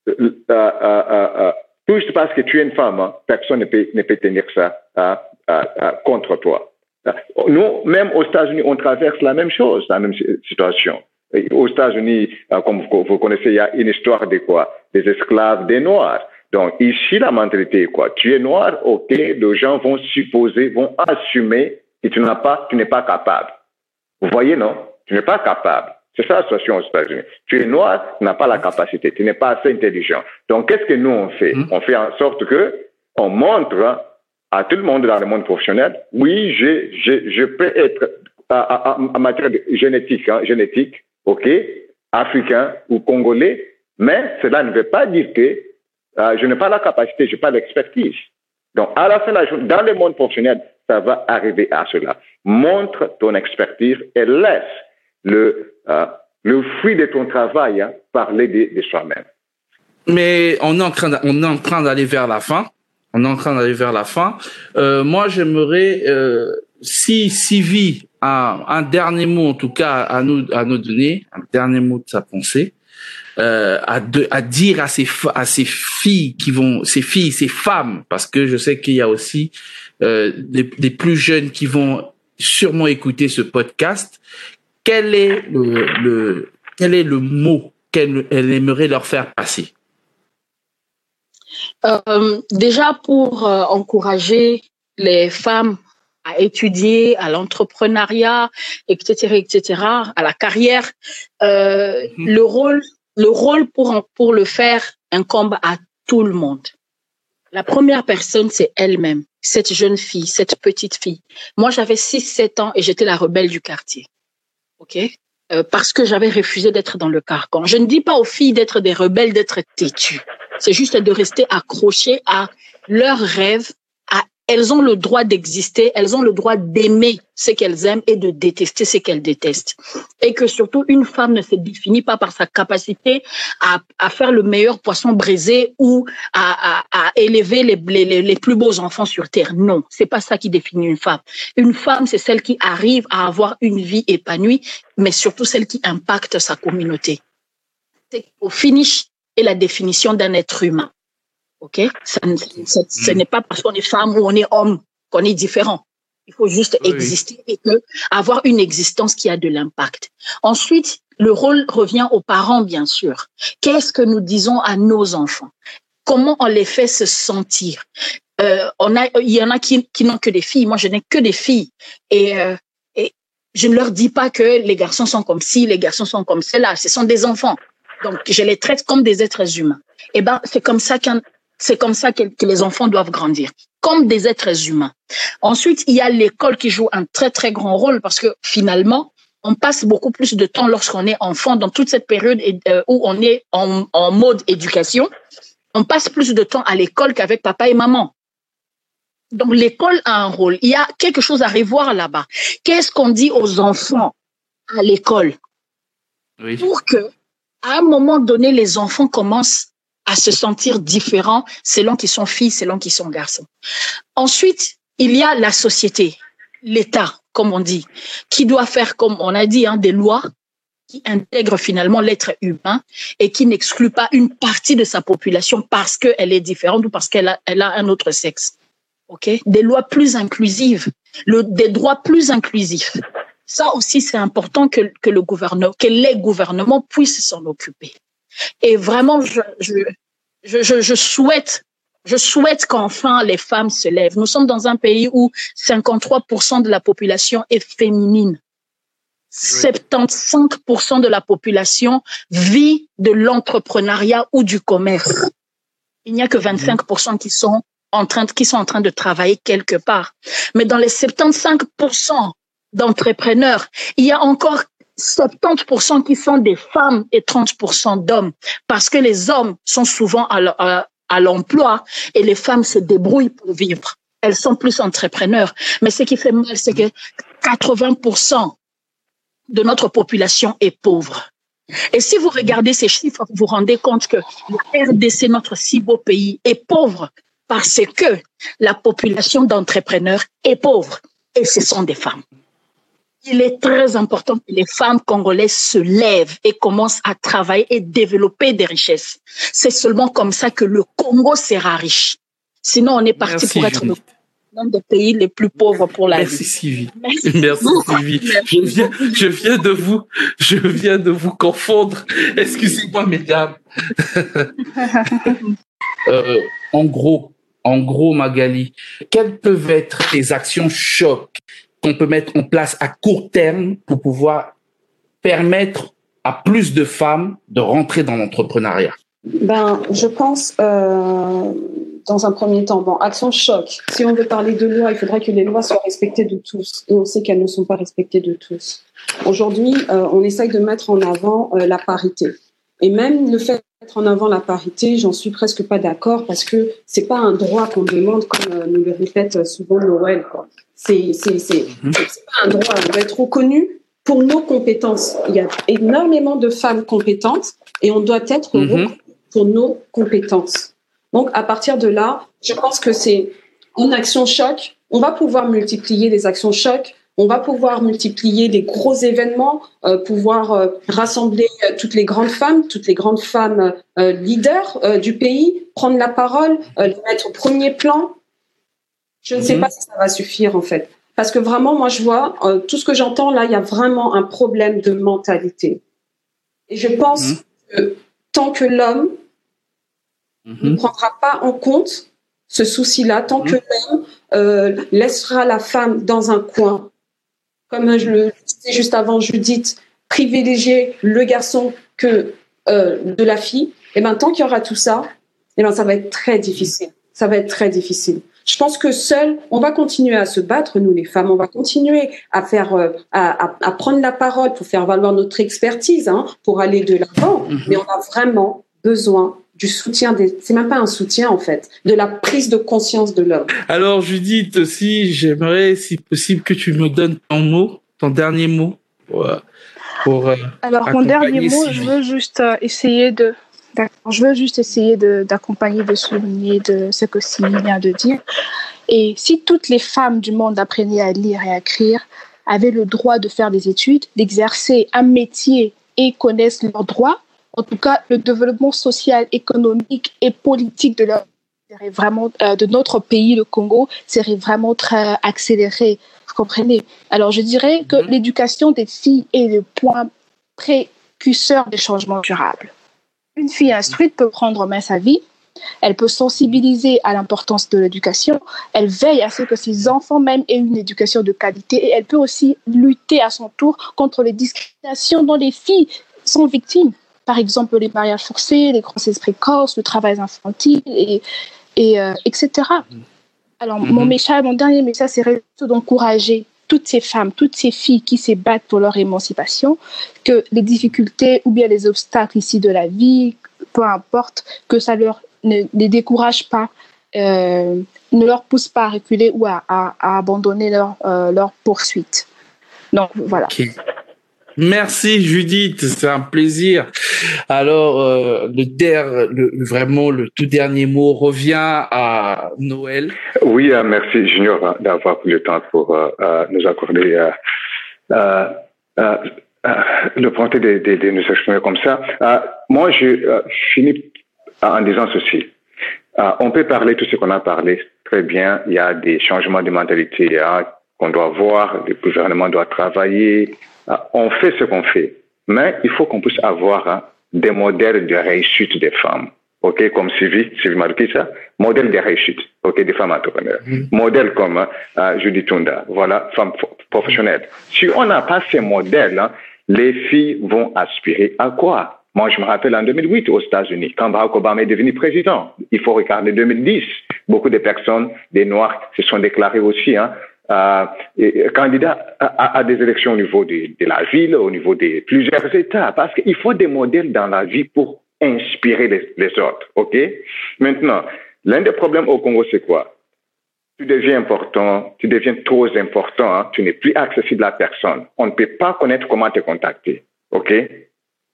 [SPEAKER 2] euh, euh, juste parce que tu es une femme, hein, personne ne peut, ne peut tenir ça contre toi. Nous, même aux États-Unis, on traverse la même chose, la même situation. Aux États-Unis, comme vous connaissez, il y a une histoire de quoi? Des esclaves, des Noirs. Donc ici, la mentalité est quoi? Tu es noir, ok, les gens vont supposer, vont assumer que tu n'as pas, tu n'es pas capable. Vous voyez, non? Tu n'es pas capable. C'est ça la situation aux États-Unis. Tu es noir, tu n'as pas la capacité, tu n'es pas assez intelligent. Donc qu'est-ce que nous on fait? Mmh. On fait en sorte que on montre à tout le monde dans le monde professionnel, oui, je, je, je peux être en matière de génétique, hein, génétique, ok, africain ou congolais, mais cela ne veut pas dire que euh, je n'ai pas la capacité, je n'ai pas l'expertise. Donc, à la fin de la journée, dans le monde professionnel, ça va arriver à cela. Montre ton expertise et laisse le, euh, le fruit de ton travail hein, parler de, de soi-même.
[SPEAKER 1] Mais on est en train, on est en train d'aller vers la fin. On est en train d'aller vers la fin. Euh, moi, j'aimerais, euh, si Sylvie a un dernier mot, en tout cas, à nous, à nous donner, un dernier mot de sa pensée, euh, à, de, à dire à ces, à ces filles qui vont, ces filles, ces femmes, parce que je sais qu'il y a aussi euh, des, des plus jeunes qui vont sûrement écouter ce podcast. Quel est le, le quel est le mot qu'elle aimerait leur faire passer?
[SPEAKER 4] Euh, Déjà pour euh, encourager les femmes à étudier, à l'entrepreneuriat, etc., etc., à la carrière, euh, mmh. le rôle le rôle pour, pour le faire incombe à tout le monde. La première personne, c'est elle-même, cette jeune fille, cette petite fille. Moi, j'avais 6-7 ans et j'étais la rebelle du quartier. OK? Euh, Parce que j'avais refusé d'être dans le carcan. Je ne dis pas aux filles d'être des rebelles, d'être têtues. C'est juste de rester accrochées à leurs rêves, elles ont le droit d'exister, elles ont le droit d'aimer ce qu'elles aiment et de détester ce qu'elles détestent. Et que surtout, une femme ne se définit pas par sa capacité à, faire le meilleur poisson brisé ou à, élever les, plus beaux enfants sur Terre. Non, c'est pas ça qui définit une femme. Une femme, c'est celle qui arrive à avoir une vie épanouie, mais surtout celle qui impacte sa communauté. C'est au finish et la définition d'un être humain. OK? Ce mm. n'est pas parce qu'on est femme ou on est homme qu'on est différent. Il faut juste exister et que, avoir une existence qui a de l'impact. Ensuite, le rôle revient aux parents, bien sûr. Qu'est-ce que nous disons à nos enfants? Comment on les fait se sentir? Euh, on a, Il y en a qui, qui n'ont que des filles. Moi, je n'ai que des filles. Et, euh, et je ne leur dis pas que les garçons sont comme ci, les garçons sont comme cela. Ce sont des enfants. Donc, je les traite comme des êtres humains. Et eh ben, c'est comme ça qu'un c'est comme ça que, les enfants doivent grandir, comme des êtres humains. Ensuite, il y a l'école qui joue un très, très grand rôle parce que finalement, on passe beaucoup plus de temps lorsqu'on est enfant dans toute cette période euh, où on est en, en mode éducation. On passe plus de temps à l'école qu'avec papa et maman. Donc l'école a un rôle. Il y a quelque chose à revoir là-bas. Qu'est-ce qu'on dit aux enfants à l'école? Oui. pour que, à un moment donné, les enfants commencent à se sentir différents selon qu'ils sont filles, selon qu'ils sont garçons. Ensuite, il y a la société, l'État, comme on dit, qui doit faire, comme on a dit, hein, des lois qui intègrent finalement l'être humain et qui n'excluent pas une partie de sa population parce qu'elle est différente ou parce qu'elle a, elle a un autre sexe. Ok, des lois plus inclusives, le, des droits plus inclusifs. Ça aussi, c'est important que, que le gouvernement, que les gouvernements puissent s'en occuper. Et vraiment, je, je, je, je souhaite je souhaite qu'enfin les femmes se lèvent. Nous sommes dans un pays où 53% de la population est féminine. 75% de la population vit de l'entrepreneuriat ou du commerce. Il n'y a que 25% qui sont en train de, qui sont en train de travailler quelque part. Mais dans les 75% d'entrepreneurs, il y a encore 70% qui sont des femmes et 30% d'hommes, parce que les hommes sont souvent à l'emploi et les femmes se débrouillent pour vivre. Elles sont plus entrepreneurs. Mais ce qui fait mal, c'est que 80% de notre population est pauvre. Et si vous regardez ces chiffres, vous vous rendez compte que la RDC, notre si beau pays, est pauvre parce que la population d'entrepreneurs est pauvre. Et ce sont des femmes il est très important que les femmes congolaises se lèvent et commencent à travailler et développer des richesses. C'est seulement comme ça que le Congo sera riche. Sinon, on est parti pour être l'un des pays les plus pauvres pour la
[SPEAKER 1] Merci, Sylvie. Merci, Merci Sylvie. Je viens, je viens de vous, je viens de vous confondre. Excusez-moi, mesdames. euh, en gros, en gros, Magali, quelles peuvent être les actions chocs qu'on peut mettre en place à court terme pour pouvoir permettre à plus de femmes de rentrer dans l'entrepreneuriat?
[SPEAKER 3] Ben, je pense, euh, dans un premier temps, bon, action choc. Si on veut parler de loi, il faudrait que les lois soient respectées de tous. Et on sait qu'elles ne sont pas respectées de tous. Aujourd'hui, euh, on essaye de mettre en avant euh, la parité. Et même le fait de mettre en avant la parité, j'en suis presque pas d'accord parce que c'est pas un droit qu'on demande comme nous le répète souvent Noël. C'est c'est mhm. pas un droit. On doit être reconnu pour nos compétences. Il y a énormément de femmes compétentes et on doit être mhm. reconnu pour nos compétences. Donc à partir de là, je pense que c'est une action choc. On va pouvoir multiplier les actions choc. On va pouvoir multiplier les gros événements, euh, pouvoir euh, rassembler euh, toutes les grandes femmes, toutes les grandes femmes leaders du pays, prendre la parole, les mettre au premier plan, je ne sais mhm. pas si ça va suffire en fait. Parce que vraiment, moi, je vois, euh, tout ce que j'entends là, il y a vraiment un problème de mentalité. Et je pense mhm. que tant que l'homme ne mhm. prendra pas en compte ce souci-là, tant que l'homme euh, laissera la femme dans un coin, comme je le disais juste avant, Judith, privilégier le garçon que euh, de la fille, et ben tant qu'il y aura tout ça, et ben ça va être très difficile ça va être très difficile. Je pense que seul, on va continuer à se battre, nous les femmes, on va continuer à faire, euh, à, à, prendre la parole pour faire valoir notre expertise, hein, pour aller de l'avant. Mhm. Mais on a vraiment besoin du soutien des, c'est même pas un soutien en fait, de la prise de conscience de l'homme.
[SPEAKER 1] Alors Judith aussi, j'aimerais si possible que tu me donnes ton mot, ton dernier mot pour, euh, pour
[SPEAKER 5] euh, Alors mon dernier mot, je veux juste essayer de je veux juste essayer d'accompagner, de, souligner de ce que Sylvie vient de dire. Et si toutes les femmes du monde apprenaient à lire et à écrire, avaient le droit de faire des études, d'exercer un métier et connaissent leurs droits, en tout cas, le développement social, économique et politique de leur vraiment euh, de notre pays, le Congo, serait vraiment très accéléré. Vous comprenez? Alors, je dirais que mm-hmm. l'éducation des filles est le point précurseur des changements durables. Une fille instruite peut prendre en main sa vie, elle peut sensibiliser à l'importance de l'éducation, elle veille à ce que ses enfants même aient une éducation de qualité et elle peut aussi lutter à son tour contre les discriminations dont les filles sont victimes. Par exemple, les mariages forcés, les grossesses précoces, le travail infantile, et, et euh, etc. Alors, mon, message, mon dernier message, c'est d'encourager toutes ces femmes, toutes ces filles qui se battent pour leur émancipation, que les difficultés ou bien les obstacles ici de la vie, peu importe, que ça leur ne les décourage pas, euh, ne leur pousse pas à reculer ou à, abandonner leur, euh, leur poursuite. Donc voilà.
[SPEAKER 1] Merci Judith, c'est un plaisir. Alors euh, le, der, vraiment le tout dernier mot revient à Noël.
[SPEAKER 2] Oui, euh, merci Junior d'avoir pris le temps pour euh, nous accorder le ponté de, de, nous exprimer comme ça. moi, je finis en disant ceci. on peut parler tout ce qu'on a parlé très bien. Il y a des changements de mentalité hein, qu'on doit voir. Le gouvernement doit travailler on fait ce qu'on fait, mais il faut qu'on puisse avoir hein, des modèles de réussite des femmes. OK, comme Sylvie, Sylvie marqué ça, modèle de réussite, OK, des femmes entrepreneurs. Mm-hmm. Modèle comme euh, Judy Tunda, voilà, femme professionnelle. Si on n'a pas ces modèles, hein, les filles vont aspirer à quoi? Moi, je me rappelle en 2008 aux États-Unis, quand Barack Obama est devenu président. Il faut regarder 2010. Beaucoup de personnes, des Noirs, se sont déclarées aussi hein, euh, candidat à, à, des élections au niveau de, de, la ville, au niveau de plusieurs États, parce qu'il faut des modèles dans la vie pour inspirer les, les autres. OK? Maintenant, l'un des problèmes au Congo, c'est quoi? Tu deviens important, tu deviens trop important, hein, tu n'es plus accessible à personne. On ne peut pas connaître comment te contacter. OK?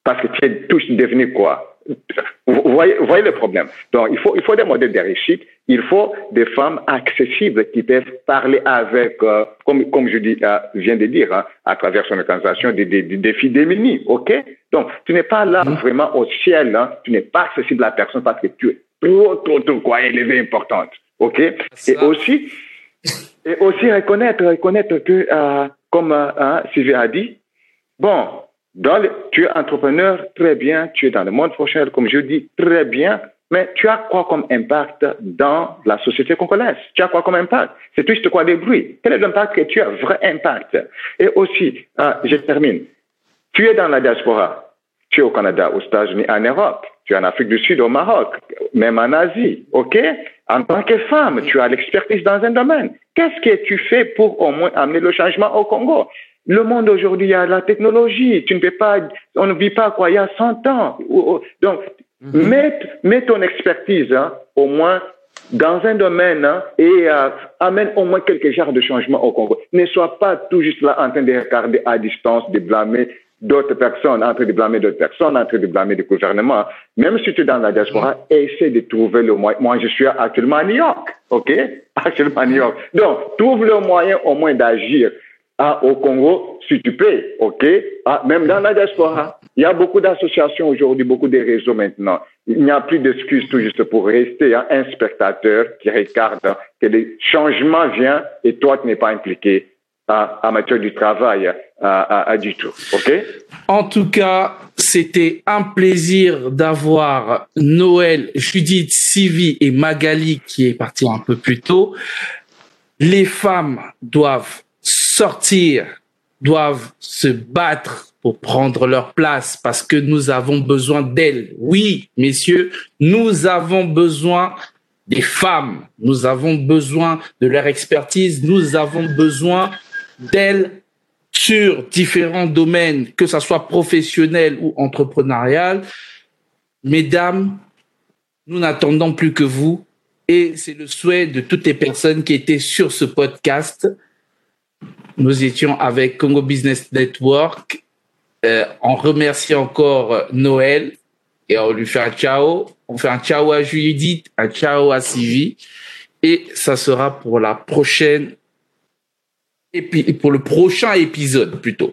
[SPEAKER 2] Parce que tu es tous devenu quoi? Vous voyez, voyez, le problème. Donc, il faut, il faut des modèles de réussite. Il faut des femmes accessibles qui peuvent parler avec, euh, comme, comme je dis, euh, viens de dire, hein, à travers son organisation, des, des, des défis. OK? Donc, tu n'es pas là mmh. vraiment au ciel. Hein, tu n'es pas accessible à personne parce que tu es trop, trop, trop, quoi, élevée, importante. OK? Et aussi, et aussi reconnaître, reconnaître que, euh, comme hein, Sylvie a dit, bon, tu es entrepreneur, très bien. Tu es dans le monde professionnel, comme je dis, très bien. Mais tu as quoi comme impact dans la société congolaise Tu as quoi comme impact? C'est juste quoi des bruits? Quel est l'impact que tu as? Vrai impact. Et aussi, ah, je termine. Tu es dans la diaspora. Tu es au Canada, aux États-Unis, en Europe. Tu es en Afrique du Sud, au Maroc, même en Asie. OK? En tant que femme, tu as l'expertise dans un domaine. Qu'est-ce que tu fais pour au moins amener le changement au Congo? Le monde aujourd'hui, il y a la technologie. Tu ne peux pas, on ne vit pas quoi, il y a 100 ans. Donc, mhm. mets, ton expertise, hein, au moins, dans un domaine hein, et euh, amène au moins quelques genres de changements au Congo. Ne sois pas tout juste là en train de regarder à distance, de blâmer d'autres personnes, en train de blâmer d'autres personnes, en train de blâmer le gouvernement. Même si tu es dans la diaspora, mhm. essaie de trouver le moyen. Moi, je suis actuellement à New York, OK? Actuellement à New York. Donc, trouve le moyen au moins d'agir ah, au Congo, si tu peux, OK? Ah, Même dans la diaspora, il y a beaucoup d'associations aujourd'hui, beaucoup de réseaux maintenant. Il n'y a plus d'excuses tout juste pour rester hein, un spectateur qui regarde que les changements viennent et toi, tu n'es pas impliqué à, matière du travail à, du tout. OK?
[SPEAKER 1] En tout cas, c'était un plaisir d'avoir Noël, Judith, Sylvie et Magali qui est parti un peu plus tôt. Les femmes doivent sortir, doivent se battre pour prendre leur place parce que nous avons besoin d'elles. Oui, messieurs, nous avons besoin des femmes. Nous avons besoin de leur expertise. Nous avons besoin d'elles sur différents domaines, que ce soit professionnel ou entrepreneurial. Mesdames, nous n'attendons plus que vous et c'est le souhait de toutes les personnes qui étaient sur ce podcast. Nous étions avec Congo Business Network. Euh, on remercie encore Noël et on lui fait un ciao. On fait un ciao à Judith, un ciao à Sylvie. Et ça sera pour la prochaine et pour le prochain épisode plutôt.